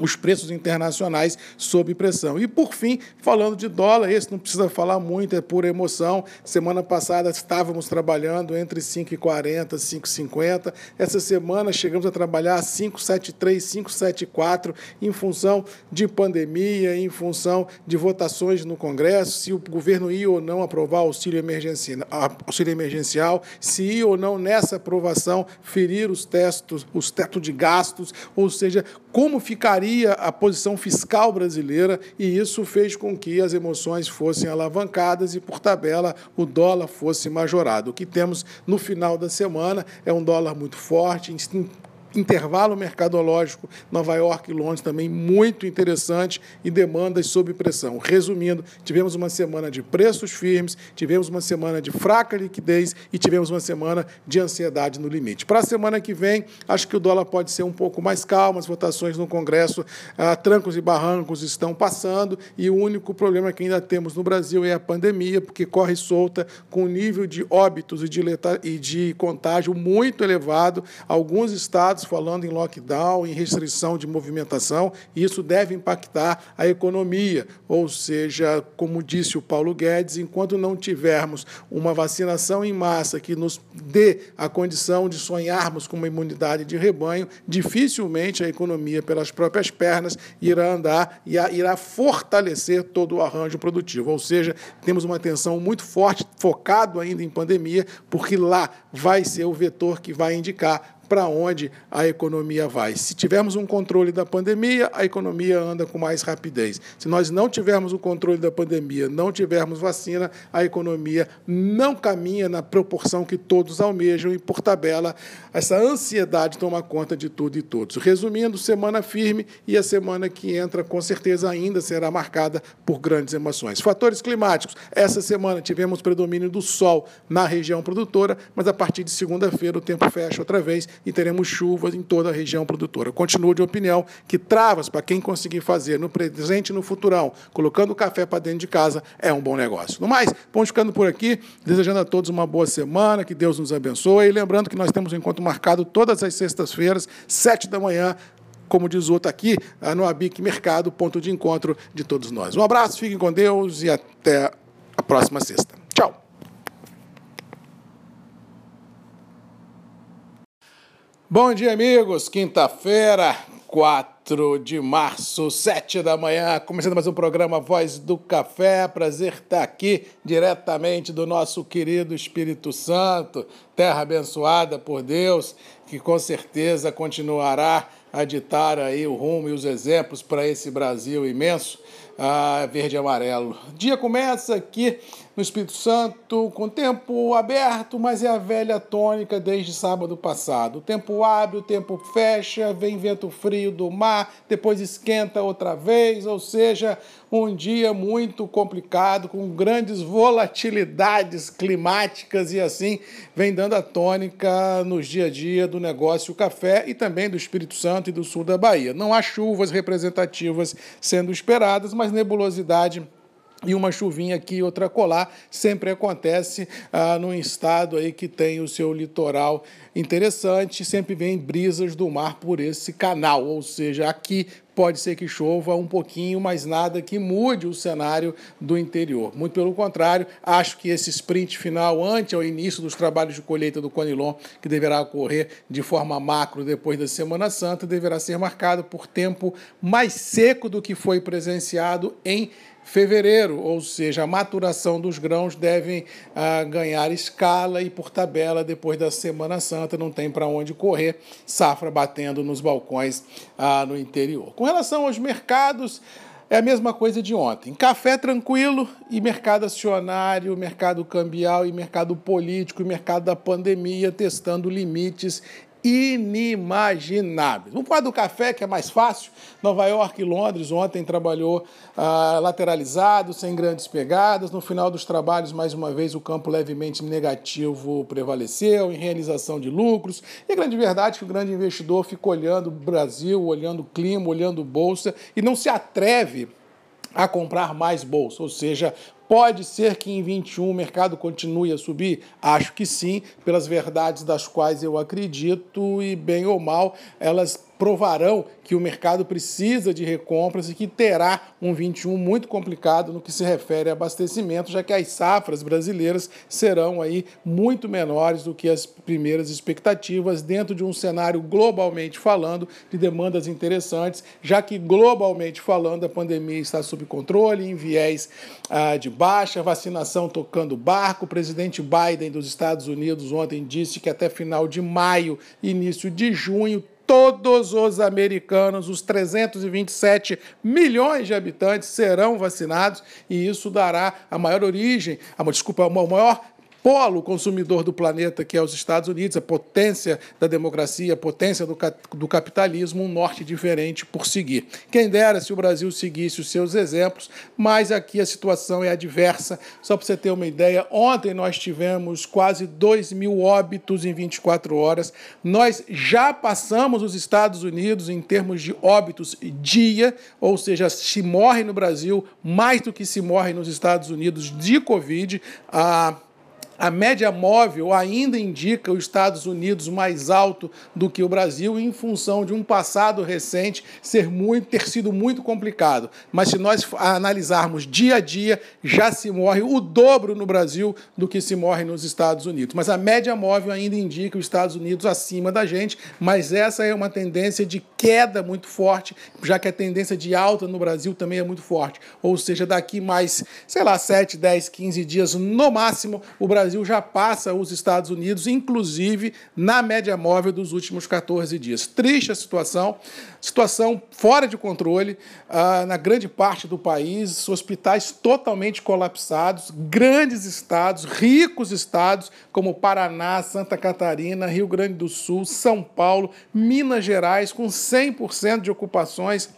os preços internacionais sob pressão. E, por fim, falando de dólar, esse não precisa falar muito, é pura emoção. Semana passada estávamos trabalhando entre 5,40 e 5,50. Essa semana chegamos a trabalhar 5,73, 5,74, em função de pandemia, em função de votações no Congresso, se o governo ia ou não aprovar auxílio emergencial, auxílio emergencial se ia ou não nessa aprovação ferir os testos, os tetos de gastos, ou seja, como ficaria a posição fiscal brasileira, e isso fez com que as emoções fossem alavancadas e, por tabela, o dólar fosse majorado. O que temos no final da semana é um dólar muito forte, intervalo mercadológico Nova York e Londres também muito interessante e demandas sob pressão. Resumindo, tivemos uma semana de preços firmes, tivemos uma semana de fraca liquidez e tivemos uma semana de ansiedade no limite. Para a semana que vem, acho que o dólar pode ser um pouco mais calmo, as votações no Congresso, ah, trancos e barrancos estão passando e o único problema que ainda temos no Brasil é a pandemia, porque corre solta com um nível de óbitos e de, e de contágio muito elevado. Alguns estados estados falando em lockdown, em restrição de movimentação, e isso deve impactar a economia. Ou seja, como disse o Paulo Guedes, enquanto não tivermos uma vacinação em massa que nos dê a condição de sonharmos com uma imunidade de rebanho, dificilmente a economia, pelas próprias pernas, irá andar e irá fortalecer todo o arranjo produtivo. Ou seja, temos uma atenção muito forte, focado ainda em pandemia, porque lá vai ser o vetor que vai indicar para onde a economia vai. Se tivermos um controle da pandemia, a economia anda com mais rapidez. Se nós não tivermos o controle da pandemia, não tivermos vacina, a economia não caminha na proporção que todos almejam e, por tabela, essa ansiedade toma conta de tudo e todos. Resumindo, semana firme e a semana que entra, com certeza, ainda será marcada por grandes emoções. Fatores climáticos. Essa semana tivemos predomínio do sol na região produtora, mas a partir de segunda-feira o tempo fecha outra vez e teremos chuvas em toda a região produtora. Continuo de opinião que travas para quem conseguir fazer no presente e no futurão, colocando o café para dentro de casa, é um bom negócio. No mais, vamos ficando por aqui, desejando a todos uma boa semana, que Deus nos abençoe. E lembrando que nós temos um encontro marcado todas as sextas-feiras, sete da manhã, como diz o outro aqui, no Abic Mercado, ponto de encontro de todos nós. Um abraço, fiquem com Deus e até a próxima sexta. Tchau! Bom dia, amigos. Quinta-feira, 4 de março, 7 da manhã, começando mais um programa Voz do Café. Prazer estar aqui diretamente do nosso querido Espírito Santo, terra abençoada por Deus, que com certeza continuará a ditar aí o rumo e os exemplos para esse Brasil imenso, ah, verde e amarelo. O dia começa aqui no Espírito Santo, com tempo aberto, mas é a velha tônica desde sábado passado. O tempo abre, o tempo fecha, vem vento frio do mar, depois esquenta outra vez, ou seja, um dia muito complicado, com grandes volatilidades climáticas e assim vem dando a tônica nos dia a dia do negócio café e também do Espírito Santo e do sul da Bahia. Não há chuvas representativas sendo esperadas, mas nebulosidade e uma chuvinha aqui e outra colar sempre acontece ah, num estado aí que tem o seu litoral interessante, sempre vem brisas do mar por esse canal, ou seja, aqui pode ser que chova um pouquinho, mas nada que mude o cenário do interior. Muito pelo contrário, acho que esse sprint final, ante ao início dos trabalhos de colheita do Conilon, que deverá ocorrer de forma macro depois da Semana Santa, deverá ser marcado por tempo mais seco do que foi presenciado em fevereiro, ou seja, a maturação dos grãos devem ah, ganhar escala e por tabela depois da Semana Santa não tem para onde correr, safra batendo nos balcões ah, no interior. Com relação aos mercados, é a mesma coisa de ontem. Café tranquilo e mercado acionário, mercado cambial e mercado político e mercado da pandemia testando limites inimagináveis. Vamos falar do café, que é mais fácil. Nova York e Londres ontem trabalhou ah, lateralizado, sem grandes pegadas. No final dos trabalhos, mais uma vez, o campo levemente negativo prevaleceu em realização de lucros. E a grande verdade é que o grande investidor fica olhando o Brasil, olhando o clima, olhando bolsa e não se atreve a comprar mais bolsa, ou seja, Pode ser que em 21 o mercado continue a subir? Acho que sim, pelas verdades das quais eu acredito, e bem ou mal, elas provarão que o mercado precisa de recompras e que terá um 21 muito complicado no que se refere a abastecimento, já que as safras brasileiras serão aí muito menores do que as primeiras expectativas dentro de um cenário globalmente falando de demandas interessantes, já que globalmente falando a pandemia está sob controle, em viés ah, de baixa, vacinação tocando barco. O presidente Biden dos Estados Unidos ontem disse que até final de maio, início de junho, todos os americanos, os 327 milhões de habitantes, serão vacinados e isso dará a maior origem, a, desculpa, o maior polo consumidor do planeta, que é os Estados Unidos, a potência da democracia, a potência do, do capitalismo, um norte diferente por seguir. Quem dera se o Brasil seguisse os seus exemplos, mas aqui a situação é adversa. Só para você ter uma ideia, ontem nós tivemos quase 2 mil óbitos em 24 horas. Nós já passamos os Estados Unidos em termos de óbitos dia, ou seja, se morre no Brasil mais do que se morre nos Estados Unidos de Covid. Ah, a média móvel ainda indica os Estados Unidos mais alto do que o Brasil, em função de um passado recente ser muito, ter sido muito complicado. Mas se nós analisarmos dia a dia, já se morre o dobro no Brasil do que se morre nos Estados Unidos. Mas a média móvel ainda indica os Estados Unidos acima da gente, mas essa é uma tendência de queda muito forte, já que a tendência de alta no Brasil também é muito forte. Ou seja, daqui mais, sei lá, 7, 10, 15 dias no máximo, o Brasil Brasil já passa os Estados Unidos, inclusive na média móvel dos últimos 14 dias. Triste a situação, situação fora de controle ah, na grande parte do país, hospitais totalmente colapsados, grandes estados, ricos estados como Paraná, Santa Catarina, Rio Grande do Sul, São Paulo, Minas Gerais, com 100% de ocupações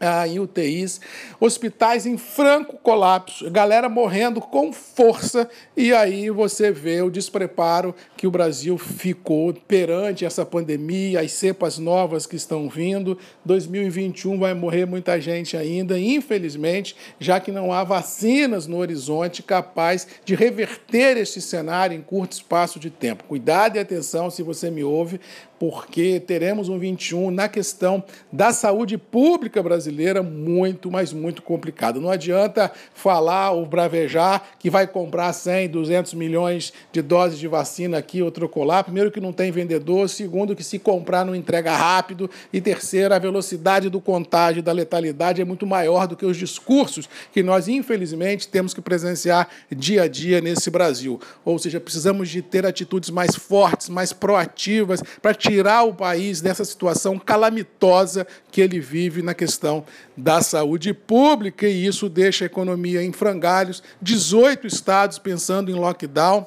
ah, em UTIs, hospitais em franco colapso, galera morrendo com força, e aí você vê o despreparo que o Brasil ficou perante essa pandemia, as cepas novas que estão vindo. 2021 vai morrer muita gente ainda, infelizmente, já que não há vacinas no horizonte capaz de reverter este cenário em curto espaço de tempo. Cuidado e atenção se você me ouve, porque teremos um 21 na questão da saúde pública brasileira muito, mas muito complicado. Não adianta falar ou bravejar que vai comprar 100, 200 milhões de doses de vacina aqui ou trocolar. Primeiro que não tem vendedor, segundo que se comprar não entrega rápido e terceiro, a velocidade do contágio da letalidade é muito maior do que os discursos que nós infelizmente temos que presenciar dia a dia nesse Brasil. Ou seja, precisamos de ter atitudes mais fortes, mais proativas para tirar o país dessa situação calamitosa que ele vive na questão da saúde pública, e isso deixa a economia em frangalhos. 18 estados pensando em lockdown.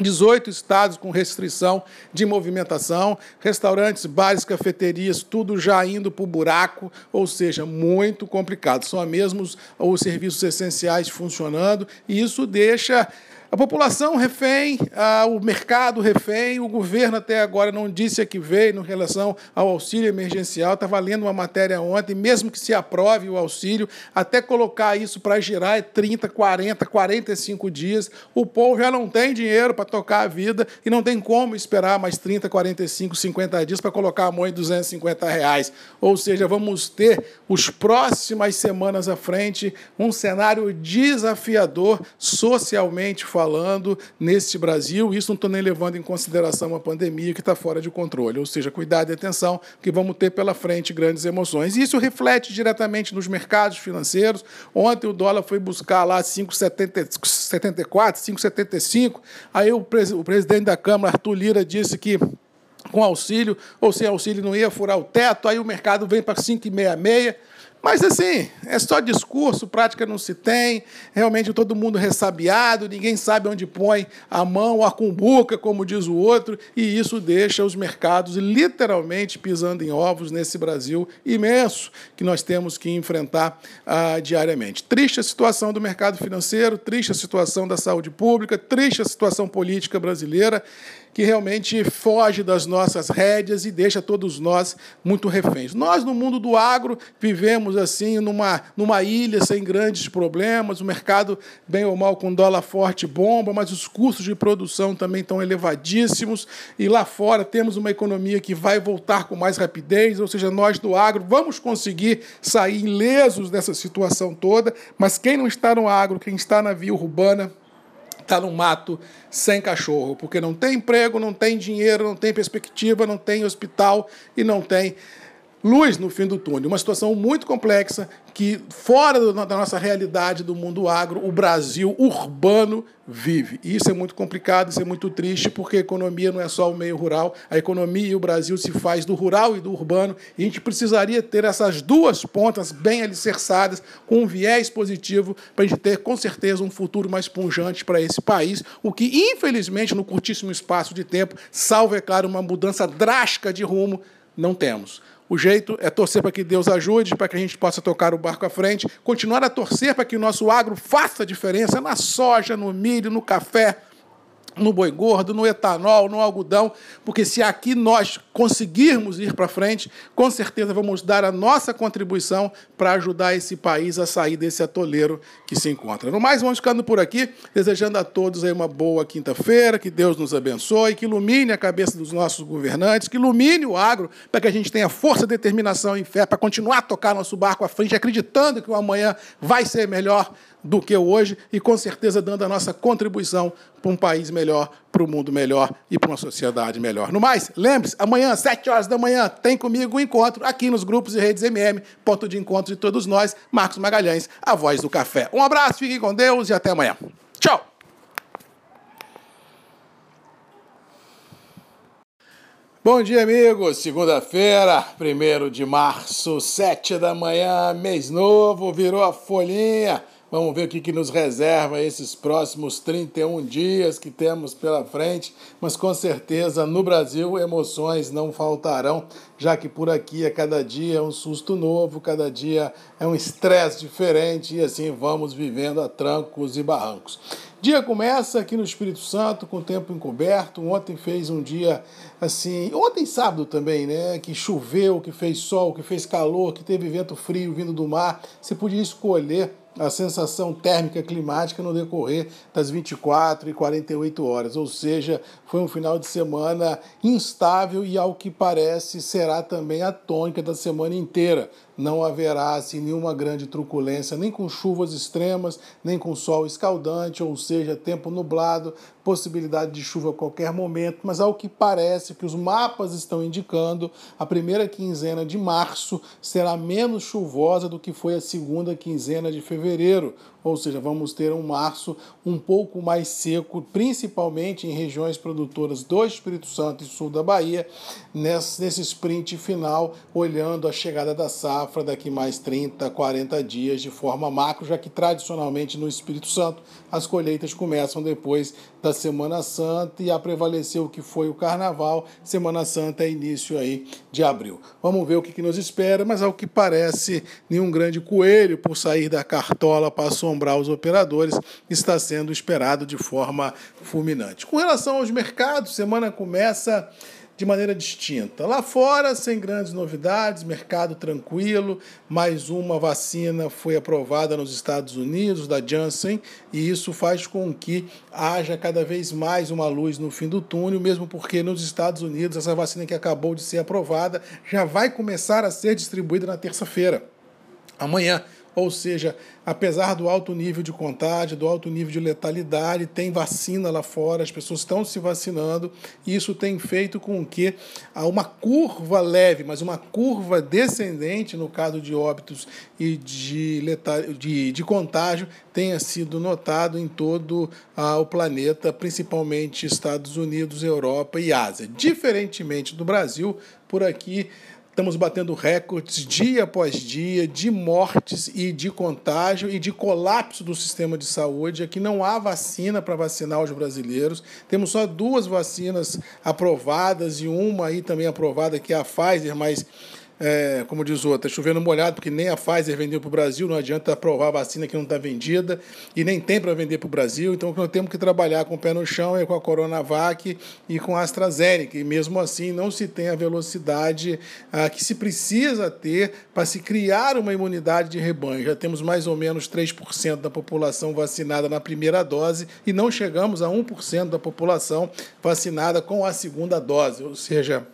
18 estados com restrição de movimentação, restaurantes, bares, cafeterias, tudo já indo para o buraco, ou seja, muito complicado. Só mesmo os serviços essenciais funcionando, e isso deixa a população refém, o mercado refém, o governo até agora não disse a que veio em relação ao auxílio emergencial. Estava tá lendo uma matéria ontem, mesmo que se aprove o auxílio, até colocar isso para girar é 30, 40, 45 dias. O povo já não tem dinheiro para tocar a vida e não tem como esperar mais 30, 45, 50 dias para colocar a mão em 250 reais. Ou seja, vamos ter os próximas semanas à frente um cenário desafiador socialmente falando falando neste Brasil, isso não estou nem levando em consideração a pandemia que está fora de controle. Ou seja, cuidado e atenção, que vamos ter pela frente grandes emoções. E isso reflete diretamente nos mercados financeiros. Ontem o dólar foi buscar lá 5,74, 5,75. Aí o, pres o presidente da Câmara, Arthur Lira, disse que com auxílio ou sem auxílio não ia furar o teto, aí o mercado vem para 5,66. Mas assim, é só discurso, prática não se tem, realmente todo mundo ressabiado, ninguém sabe onde põe a mão, a cumbuca, como diz o outro, e isso deixa os mercados literalmente pisando em ovos nesse Brasil imenso que nós temos que enfrentar ah, diariamente. Triste a situação do mercado financeiro, triste a situação da saúde pública, triste a situação política brasileira que realmente foge das nossas rédeas e deixa todos nós muito reféns. Nós, no mundo do agro, vivemos assim numa, numa ilha sem grandes problemas, o mercado, bem ou mal, com dólar forte bomba, mas os custos de produção também estão elevadíssimos, e lá fora temos uma economia que vai voltar com mais rapidez, ou seja, nós do agro vamos conseguir sair ilesos dessa situação toda, mas quem não está no agro, quem está na via urbana, está no mato sem cachorro, porque não tem emprego, não tem dinheiro, não tem perspectiva, não tem hospital e não tem luz no fim do túnel. Uma situação muito complexa que, fora da nossa realidade do mundo agro, o Brasil urbano vive. E isso é muito complicado, isso é muito triste, porque a economia não é só o meio rural, a economia e o Brasil se faz do rural e do urbano, e a gente precisaria ter essas duas pontas bem alicerçadas, com um viés positivo, para a gente ter, com certeza, um futuro mais punjante para esse país, o que, infelizmente, no curtíssimo espaço de tempo, salvo, é claro, uma mudança drástica de rumo, não temos. O jeito é torcer para que Deus ajude, para que a gente possa tocar o barco à frente, continuar a torcer para que o nosso agro faça diferença na soja, no milho, no café, no boi gordo, no etanol, no algodão, porque se aqui nós conseguirmos ir para frente, com certeza vamos dar a nossa contribuição para ajudar esse país a sair desse atoleiro que se encontra. No mais, vamos ficando por aqui, desejando a todos uma boa quinta-feira, que Deus nos abençoe, que ilumine a cabeça dos nossos governantes, que ilumine o agro, para que a gente tenha força, determinação e fé para continuar a tocar nosso barco à frente, acreditando que o amanhã vai ser melhor do que hoje e com certeza dando a nossa contribuição para um país melhor, para um mundo melhor e para uma sociedade melhor. No mais, lembre-se, amanhã, 7 horas da manhã, tem comigo um encontro aqui nos grupos e redes MM, ponto de encontro de todos nós, Marcos Magalhães, a voz do café. Um abraço, fiquem com Deus e até amanhã. Tchau! Bom dia, amigos. Segunda-feira, 1 de março, 7 da manhã, mês novo, virou a folhinha. Vamos ver o que, que nos reserva esses próximos 31 dias que temos pela frente, mas com certeza no Brasil emoções não faltarão, já que por aqui a cada dia é um susto novo, cada dia é um estresse diferente e assim vamos vivendo a trancos e barrancos. Dia começa aqui no Espírito Santo com o tempo encoberto. Ontem fez um dia assim, ontem sábado também, né, que choveu, que fez sol, que fez calor, que teve vento frio vindo do mar. Você podia escolher a sensação térmica climática no decorrer das 24 e 48 horas, ou seja, foi um final de semana instável e, ao que parece, será também a tônica da semana inteira. Não haverá assim, nenhuma grande truculência, nem com chuvas extremas, nem com sol escaldante, ou seja, tempo nublado, possibilidade de chuva a qualquer momento, mas ao que parece que os mapas estão indicando, a primeira quinzena de março será menos chuvosa do que foi a segunda quinzena de fevereiro, ou seja, vamos ter um março um pouco mais seco, principalmente em regiões produtoras do Espírito Santo e sul da Bahia, nesse sprint final, olhando a chegada da safra daqui mais 30, 40 dias de forma macro, já que tradicionalmente no Espírito Santo as colheitas começam depois da Semana Santa e a prevalecer o que foi o Carnaval, Semana Santa é início aí de abril. Vamos ver o que, que nos espera, mas ao que parece, nenhum grande coelho por sair da cartola passou assombrar os operadores está sendo esperado de forma fulminante. Com relação aos mercados, semana começa de maneira distinta. Lá fora, sem grandes novidades, mercado tranquilo, mais uma vacina foi aprovada nos Estados Unidos, da Janssen, e isso faz com que haja cada vez mais uma luz no fim do túnel, mesmo porque nos Estados Unidos essa vacina que acabou de ser aprovada já vai começar a ser distribuída na terça-feira. Amanhã, ou seja, apesar do alto nível de contágio, do alto nível de letalidade, tem vacina lá fora, as pessoas estão se vacinando, e isso tem feito com que uma curva leve, mas uma curva descendente, no caso de óbitos e de, letal, de, de contágio, tenha sido notado em todo ah, o planeta, principalmente Estados Unidos, Europa e Ásia. Diferentemente do Brasil, por aqui Estamos batendo recordes dia após dia de mortes e de contágio e de colapso do sistema de saúde. Aqui não há vacina para vacinar os brasileiros. Temos só duas vacinas aprovadas e uma aí também aprovada, que é a Pfizer, mas é, como diz o outro, é chovendo molhado, porque nem a Pfizer vendeu para o Brasil, não adianta aprovar a vacina que não está vendida e nem tem para vender para o Brasil. Então, nós temos que trabalhar com o pé no chão é com a Coronavac e com a AstraZeneca. E mesmo assim, não se tem a velocidade ah, que se precisa ter para se criar uma imunidade de rebanho. Já temos mais ou menos 3% da população vacinada na primeira dose e não chegamos a 1% da população vacinada com a segunda dose, ou seja,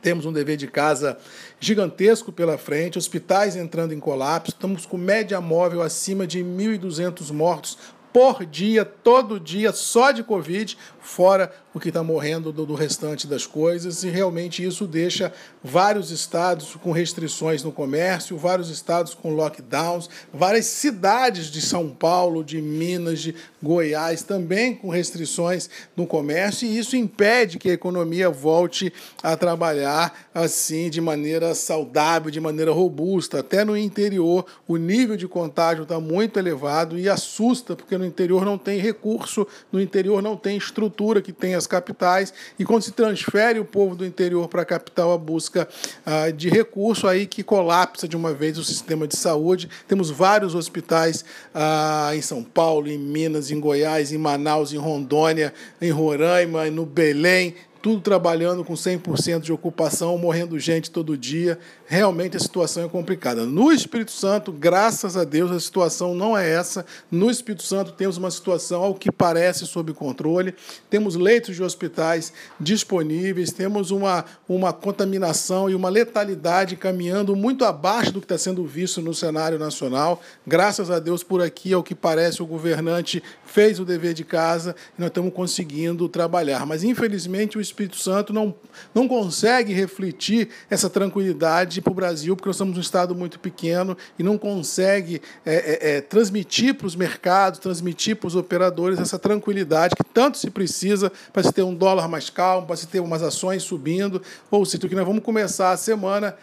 temos um dever de casa gigantesco pela frente, hospitais entrando em colapso, estamos com média móvel acima de 1.200 mortos por dia, todo dia, só de Covid, fora o que está morrendo do, do, restante das coisas, e realmente isso deixa vários estados com restrições no comércio, vários estados com lockdowns, várias cidades de São Paulo, de Minas, de Goiás também com restrições no comércio, e isso impede que a economia volte a trabalhar assim de maneira saudável, de maneira robusta. Até no interior, o nível de contágio está muito elevado e assusta, porque no interior não tem recurso, no interior não tem estrutura que tem as capitais, e quando se transfere o povo do interior para a capital a busca ah, de recurso, aí que colapsa de uma vez o sistema de saúde. Temos vários hospitais ah, em São Paulo, em Minas, em Goiás, em Manaus, em Rondônia, em Roraima, no Belém, tudo trabalhando com 100% de ocupação, morrendo gente todo dia. Realmente a situação é complicada. No Espírito Santo, graças a Deus, a situação não é essa. No Espírito Santo temos uma situação ao que parece sob controle. Temos leitos de hospitais disponíveis, temos uma, uma contaminação e uma letalidade caminhando muito abaixo do que está sendo visto no cenário nacional. Graças a Deus, por aqui, ao que parece, o governante fez o dever de casa e nós estamos conseguindo trabalhar. Mas, infelizmente, o Espírito Santo não, não consegue refletir essa tranquilidade para o Brasil, porque nós somos um Estado muito pequeno e não consegue é, é, é, transmitir para os mercados, transmitir para os operadores essa tranquilidade que tanto se precisa para se ter um dólar mais calmo, para se ter umas ações subindo. Ou seja, que nós vamos começar a semana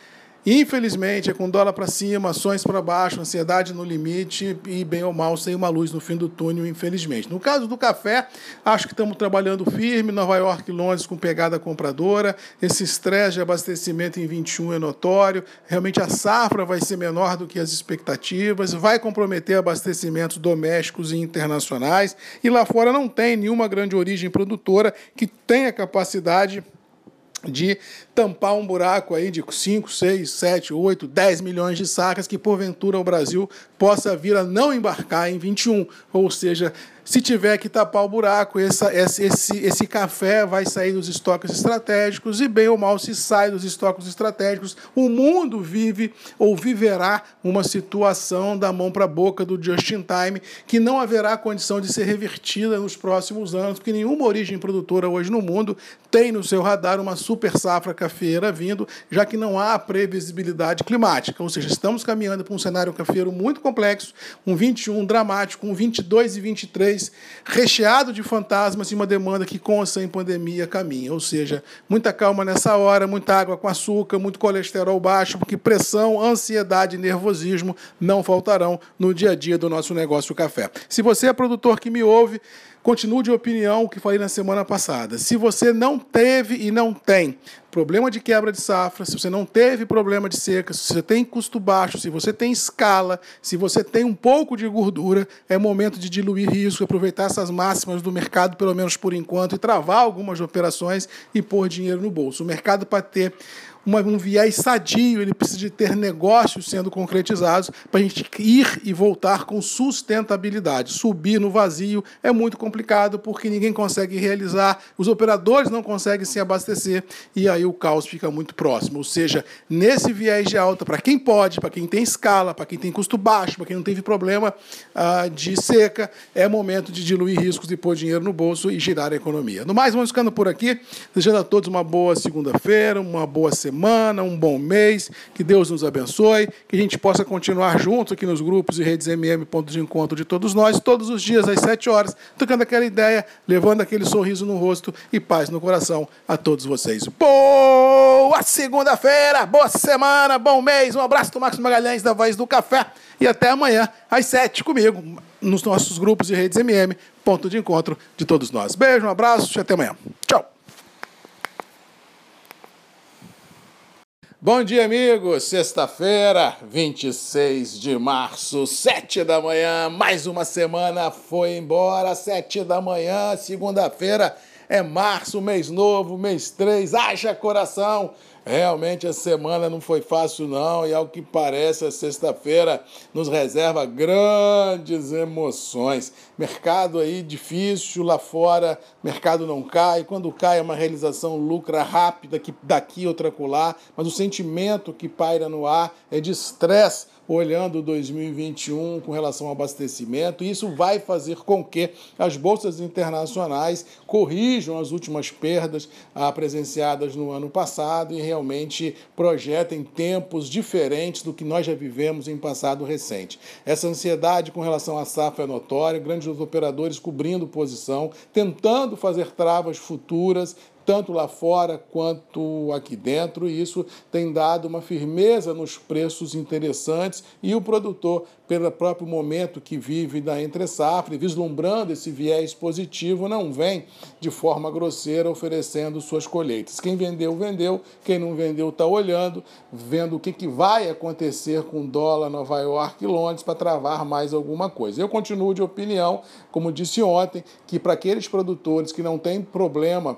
Infelizmente, é com dólar para cima, ações para baixo, ansiedade no limite e, bem ou mal, sem uma luz no fim do túnel, infelizmente. No caso do café, acho que estamos trabalhando firme, Nova York e Londres com pegada compradora. Esse estresse de abastecimento em 21 é notório. Realmente a safra vai ser menor do que as expectativas, vai comprometer abastecimentos domésticos e internacionais. E lá fora não tem nenhuma grande origem produtora que tenha capacidade de tampar um buraco aí de 5, 6, 7, 8, 10 milhões de sacas que porventura o Brasil possa vir a não embarcar em 21, ou seja, se tiver que tapar o buraco, essa, esse, esse café vai sair dos estoques estratégicos e, bem ou mal, se sai dos estoques estratégicos, o mundo vive ou viverá uma situação da mão para a boca do just-in-time que não haverá condição de ser revertida nos próximos anos, porque nenhuma origem produtora hoje no mundo tem no seu radar uma super safra cafeira vindo, já que não há previsibilidade climática. Ou seja, estamos caminhando para um cenário cafeiro muito complexo, um 21 dramático, um 22 e 23 recheado de fantasmas e uma demanda que com ou sem pandemia caminha. Ou seja, muita calma nessa hora, muita água com açúcar, muito colesterol baixo, porque pressão, ansiedade e nervosismo não faltarão no dia a dia do nosso negócio café. Se você é produtor que me ouve, Continue de opinião que falei na semana passada. Se você não teve e não tem problema de quebra de safra, se você não teve problema de seca, se você tem custo baixo, se você tem escala, se você tem um pouco de gordura, é momento de diluir risco, aproveitar essas máximas do mercado, pelo menos por enquanto, e travar algumas operações e pôr dinheiro no bolso. O mercado para ter um viés sadio, ele precisa de ter negócios sendo concretizados para a gente ir e voltar com sustentabilidade. Subir no vazio é muito complicado porque ninguém consegue realizar, os operadores não conseguem se abastecer e aí o caos fica muito próximo. Ou seja, nesse viés de alta, para quem pode, para quem tem escala, para quem tem custo baixo, para quem não teve problema ah, de seca, é momento de diluir riscos e pôr dinheiro no bolso e girar a economia. No mais, vamos ficando por aqui, desejando a todos uma boa segunda-feira, uma boa semana semana, um bom mês, que Deus nos abençoe, que a gente possa continuar juntos aqui nos grupos e redes MM, ponto de encontro de todos nós, todos os dias às 7 horas, tocando aquela ideia, levando aquele sorriso no rosto e paz no coração a todos vocês. Boa segunda-feira, boa semana, bom mês, um abraço do Marcos Magalhães da Voz do Café e até amanhã às 7 comigo, nos nossos grupos e redes MM, ponto de encontro de todos nós. Beijo, um abraço e até amanhã. Tchau. Bom dia, amigos. Sexta-feira, 26 de março, 7 da manhã. Mais uma semana foi embora, 7 da manhã. Segunda-feira é março, mês novo, mês 3. Haja coração. Realmente a semana não foi fácil, não, e ao que parece, a sexta-feira nos reserva grandes emoções. Mercado aí difícil lá fora, mercado não cai. Quando cai é uma realização lucra rápida, que daqui outra colar, mas o sentimento que paira no ar é de estresse olhando 2021 com relação ao abastecimento. Isso vai fazer com que as bolsas internacionais corrijam as últimas perdas ah, presenciadas no ano passado e realmente projetem tempos diferentes do que nós já vivemos em passado recente. Essa ansiedade com relação à safra é notória, grandes operadores cobrindo posição, tentando fazer travas futuras, tanto lá fora quanto aqui dentro, e isso tem dado uma firmeza nos preços interessantes e o produtor, pelo próprio momento que vive da entre-safra, vislumbrando esse viés positivo, não vem de forma grosseira oferecendo suas colheitas. Quem vendeu, vendeu, quem não vendeu está olhando, vendo o que, que vai acontecer com dólar Nova York e Londres para travar mais alguma coisa. Eu continuo de opinião, como disse ontem, que para aqueles produtores que não têm problema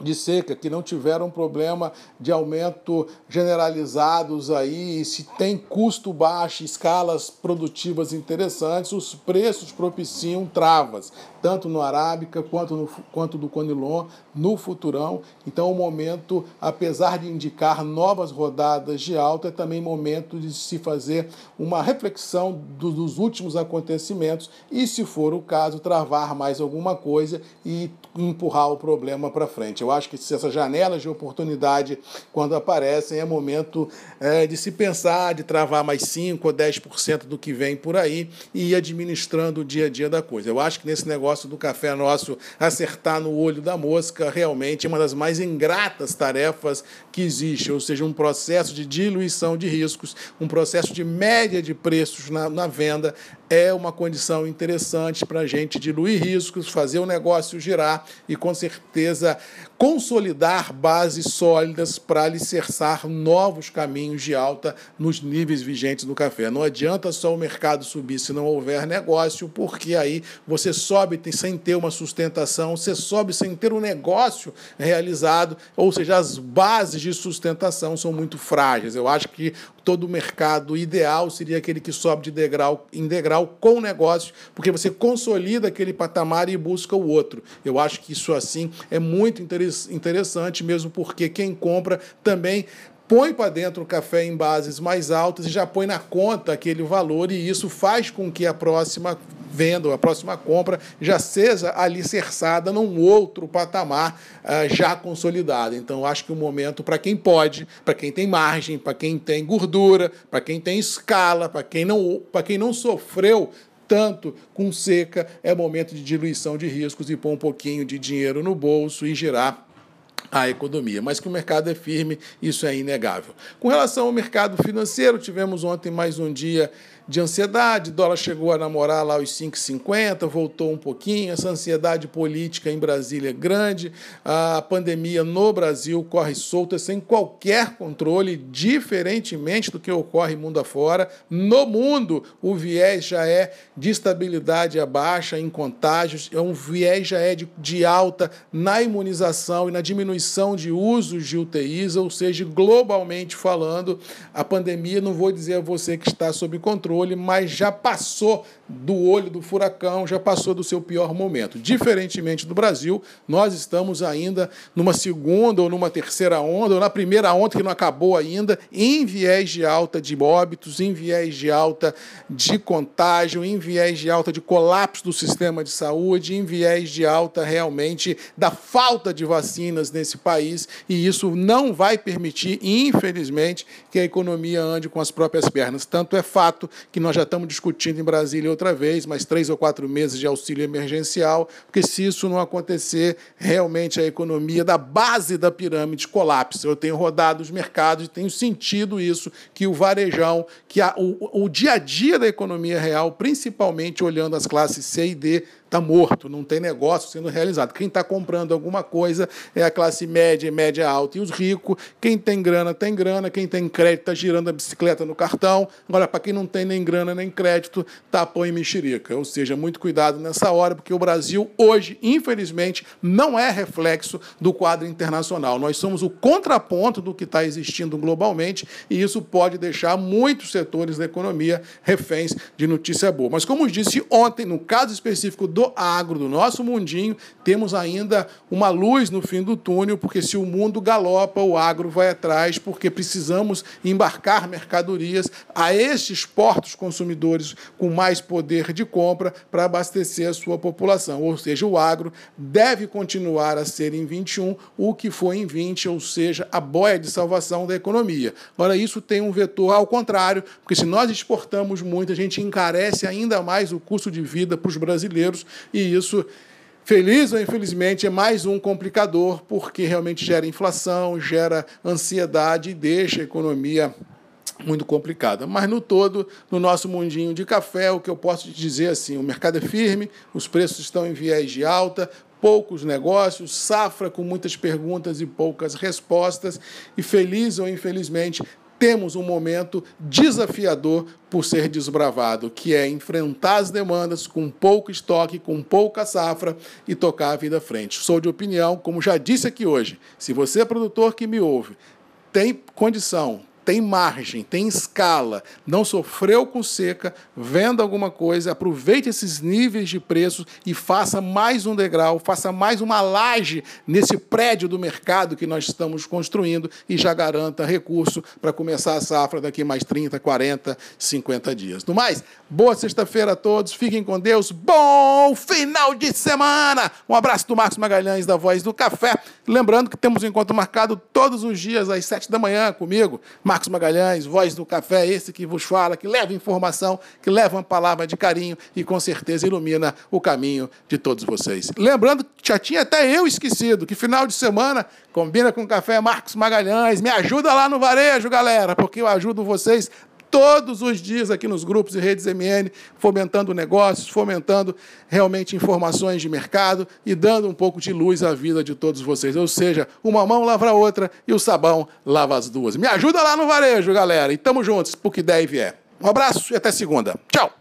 de seca, que não tiveram problema de aumento generalizados aí, se tem custo baixo, escalas produtivas interessantes, os preços propiciam travas, tanto no Arábica quanto, no, quanto do Conilon, no Futurão. Então, o momento, apesar de indicar novas rodadas de alta, é também momento de se fazer uma reflexão do, dos últimos acontecimentos e, se for o caso, travar mais alguma coisa e empurrar o problema para frente. Eu acho que essas janelas de oportunidade, quando aparecem, é momento é, de se pensar, de travar mais 5 ou 10% do que vem por aí e ir administrando o dia a dia da coisa. Eu acho que nesse negócio do café nosso, acertar no olho da mosca, realmente é uma das mais ingratas tarefas que existe, ou seja, um processo de diluição de riscos, um processo de média de preços na, na venda, é uma condição interessante para a gente diluir riscos, fazer o negócio girar e, com certeza, consolidar bases sólidas para alicerçar novos caminhos de alta nos níveis vigentes do café. Não adianta só o mercado subir se não houver negócio, porque aí você sobe sem ter uma sustentação, você sobe sem ter um negócio realizado, ou seja, as bases de sustentação são muito frágeis. Eu acho que todo o mercado ideal seria aquele que sobe de degrau em degrau com o negócio, porque você consolida aquele patamar e busca o outro. Eu acho que isso assim é muito interessante, mesmo porque quem compra também põe para dentro o café em bases mais altas e já põe na conta aquele valor, e isso faz com que a próxima venda, a próxima compra já seja alicerçada num outro patamar uh, já consolidado. Então, acho que o momento para quem pode, para quem tem margem, para quem tem gordura, para quem tem escala, para quem não, para quem não sofreu tanto com seca, é momento de diluição de riscos e pôr um pouquinho de dinheiro no bolso e girar a economia, mas que o mercado é firme, isso é inegável. Com relação ao mercado financeiro, tivemos ontem mais um dia de ansiedade, o dólar chegou a namorar lá os 5,50, voltou um pouquinho, essa ansiedade política em Brasília é grande, a pandemia no Brasil corre solta sem qualquer controle, diferentemente do que ocorre mundo afora. No mundo, o viés já é de estabilidade baixa em contágios, é um viés já é de, de alta na imunização e na diminuição de usos de UTIs, ou seja, globalmente falando, a pandemia, não vou dizer a você que está sob controle, controle, mas já passou do olho do furacão, já passou do seu pior momento. Diferentemente do Brasil, nós estamos ainda numa segunda ou numa terceira onda, ou na primeira onda que não acabou ainda, em viés de alta de óbitos, em viés de alta de contágio, em viés de alta de colapso do sistema de saúde, em viés de alta realmente da falta de vacinas nesse país, e isso não vai permitir, infelizmente, que a economia ande com as próprias pernas. Tanto é fato que nós já estamos discutindo em Brasília outra vez, mais três ou quatro meses de auxílio emergencial, porque se isso não acontecer, realmente a economia da base da pirâmide colapsa. Eu tenho rodado os mercados e tenho sentido isso, que o varejão, que a, o, o dia a dia da economia real, principalmente olhando as classes C e D, está morto, não tem negócio sendo realizado. Quem está comprando alguma coisa é a classe média, média alta e os ricos. Quem tem grana, tem grana. Quem tem crédito, está girando a bicicleta no cartão. Agora, para quem não tem nem grana nem crédito, tapão e mexerica. Ou seja, muito cuidado nessa hora, porque o Brasil hoje, infelizmente, não é reflexo do quadro internacional. Nós somos o contraponto do que está existindo globalmente e isso pode deixar muitos setores da economia reféns de notícia boa. Mas, como disse ontem, no caso específico do do agro, do nosso mundinho, temos ainda uma luz no fim do túnel, porque se o mundo galopa, o agro vai atrás, porque precisamos embarcar mercadorias a estes portos consumidores com mais poder de compra para abastecer a sua população. Ou seja, o agro deve continuar a ser em 21 o que foi em 20, ou seja, a boia de salvação da economia. Agora, isso tem um vetor ao contrário, porque se nós exportamos muito, a gente encarece ainda mais o custo de vida para os brasileiros e isso Feliz ou infelizmente é mais um complicador, porque realmente gera inflação, gera ansiedade e deixa a economia muito complicada. Mas no todo, no nosso mundinho de café, o que eu posso dizer assim, o mercado é firme, os preços estão em viés de alta, poucos negócios, safra com muitas perguntas e poucas respostas, e feliz ou infelizmente temos um momento desafiador por ser desbravado, que é enfrentar as demandas com pouco estoque, com pouca safra e tocar a vida à frente. Sou de opinião, como já disse aqui hoje, se você é produtor que me ouve, tem condição, tem margem, tem escala, não sofreu com seca, venda alguma coisa, aproveite esses níveis de preço e faça mais um degrau, faça mais uma laje nesse prédio do mercado que nós estamos construindo e já garanta recurso para começar a safra daqui mais 30, 40, 50 dias. No mais, boa sexta-feira a todos, fiquem com Deus, bom final de semana! Um abraço do Marcos Magalhães, da Voz do Café. Lembrando que temos um encontro marcado todos os dias às 7 da manhã comigo, Marcos Magalhães, voz do café, esse que vos fala, que leva informação, que leva uma palavra de carinho e com certeza ilumina o caminho de todos vocês. Lembrando já tinha até eu esquecido que final de semana combina com café Marcos Magalhães. Me ajuda lá no varejo, galera, porque eu ajudo vocês todos os dias aqui nos grupos e redes MN, fomentando negócios, fomentando realmente informações de mercado e dando um pouco de luz à vida de todos vocês. Ou seja, uma mão lava a outra e o sabão lava as duas. Me ajuda lá no varejo, galera. E tamo juntos, porque der e vier. Um abraço e até segunda. Tchau!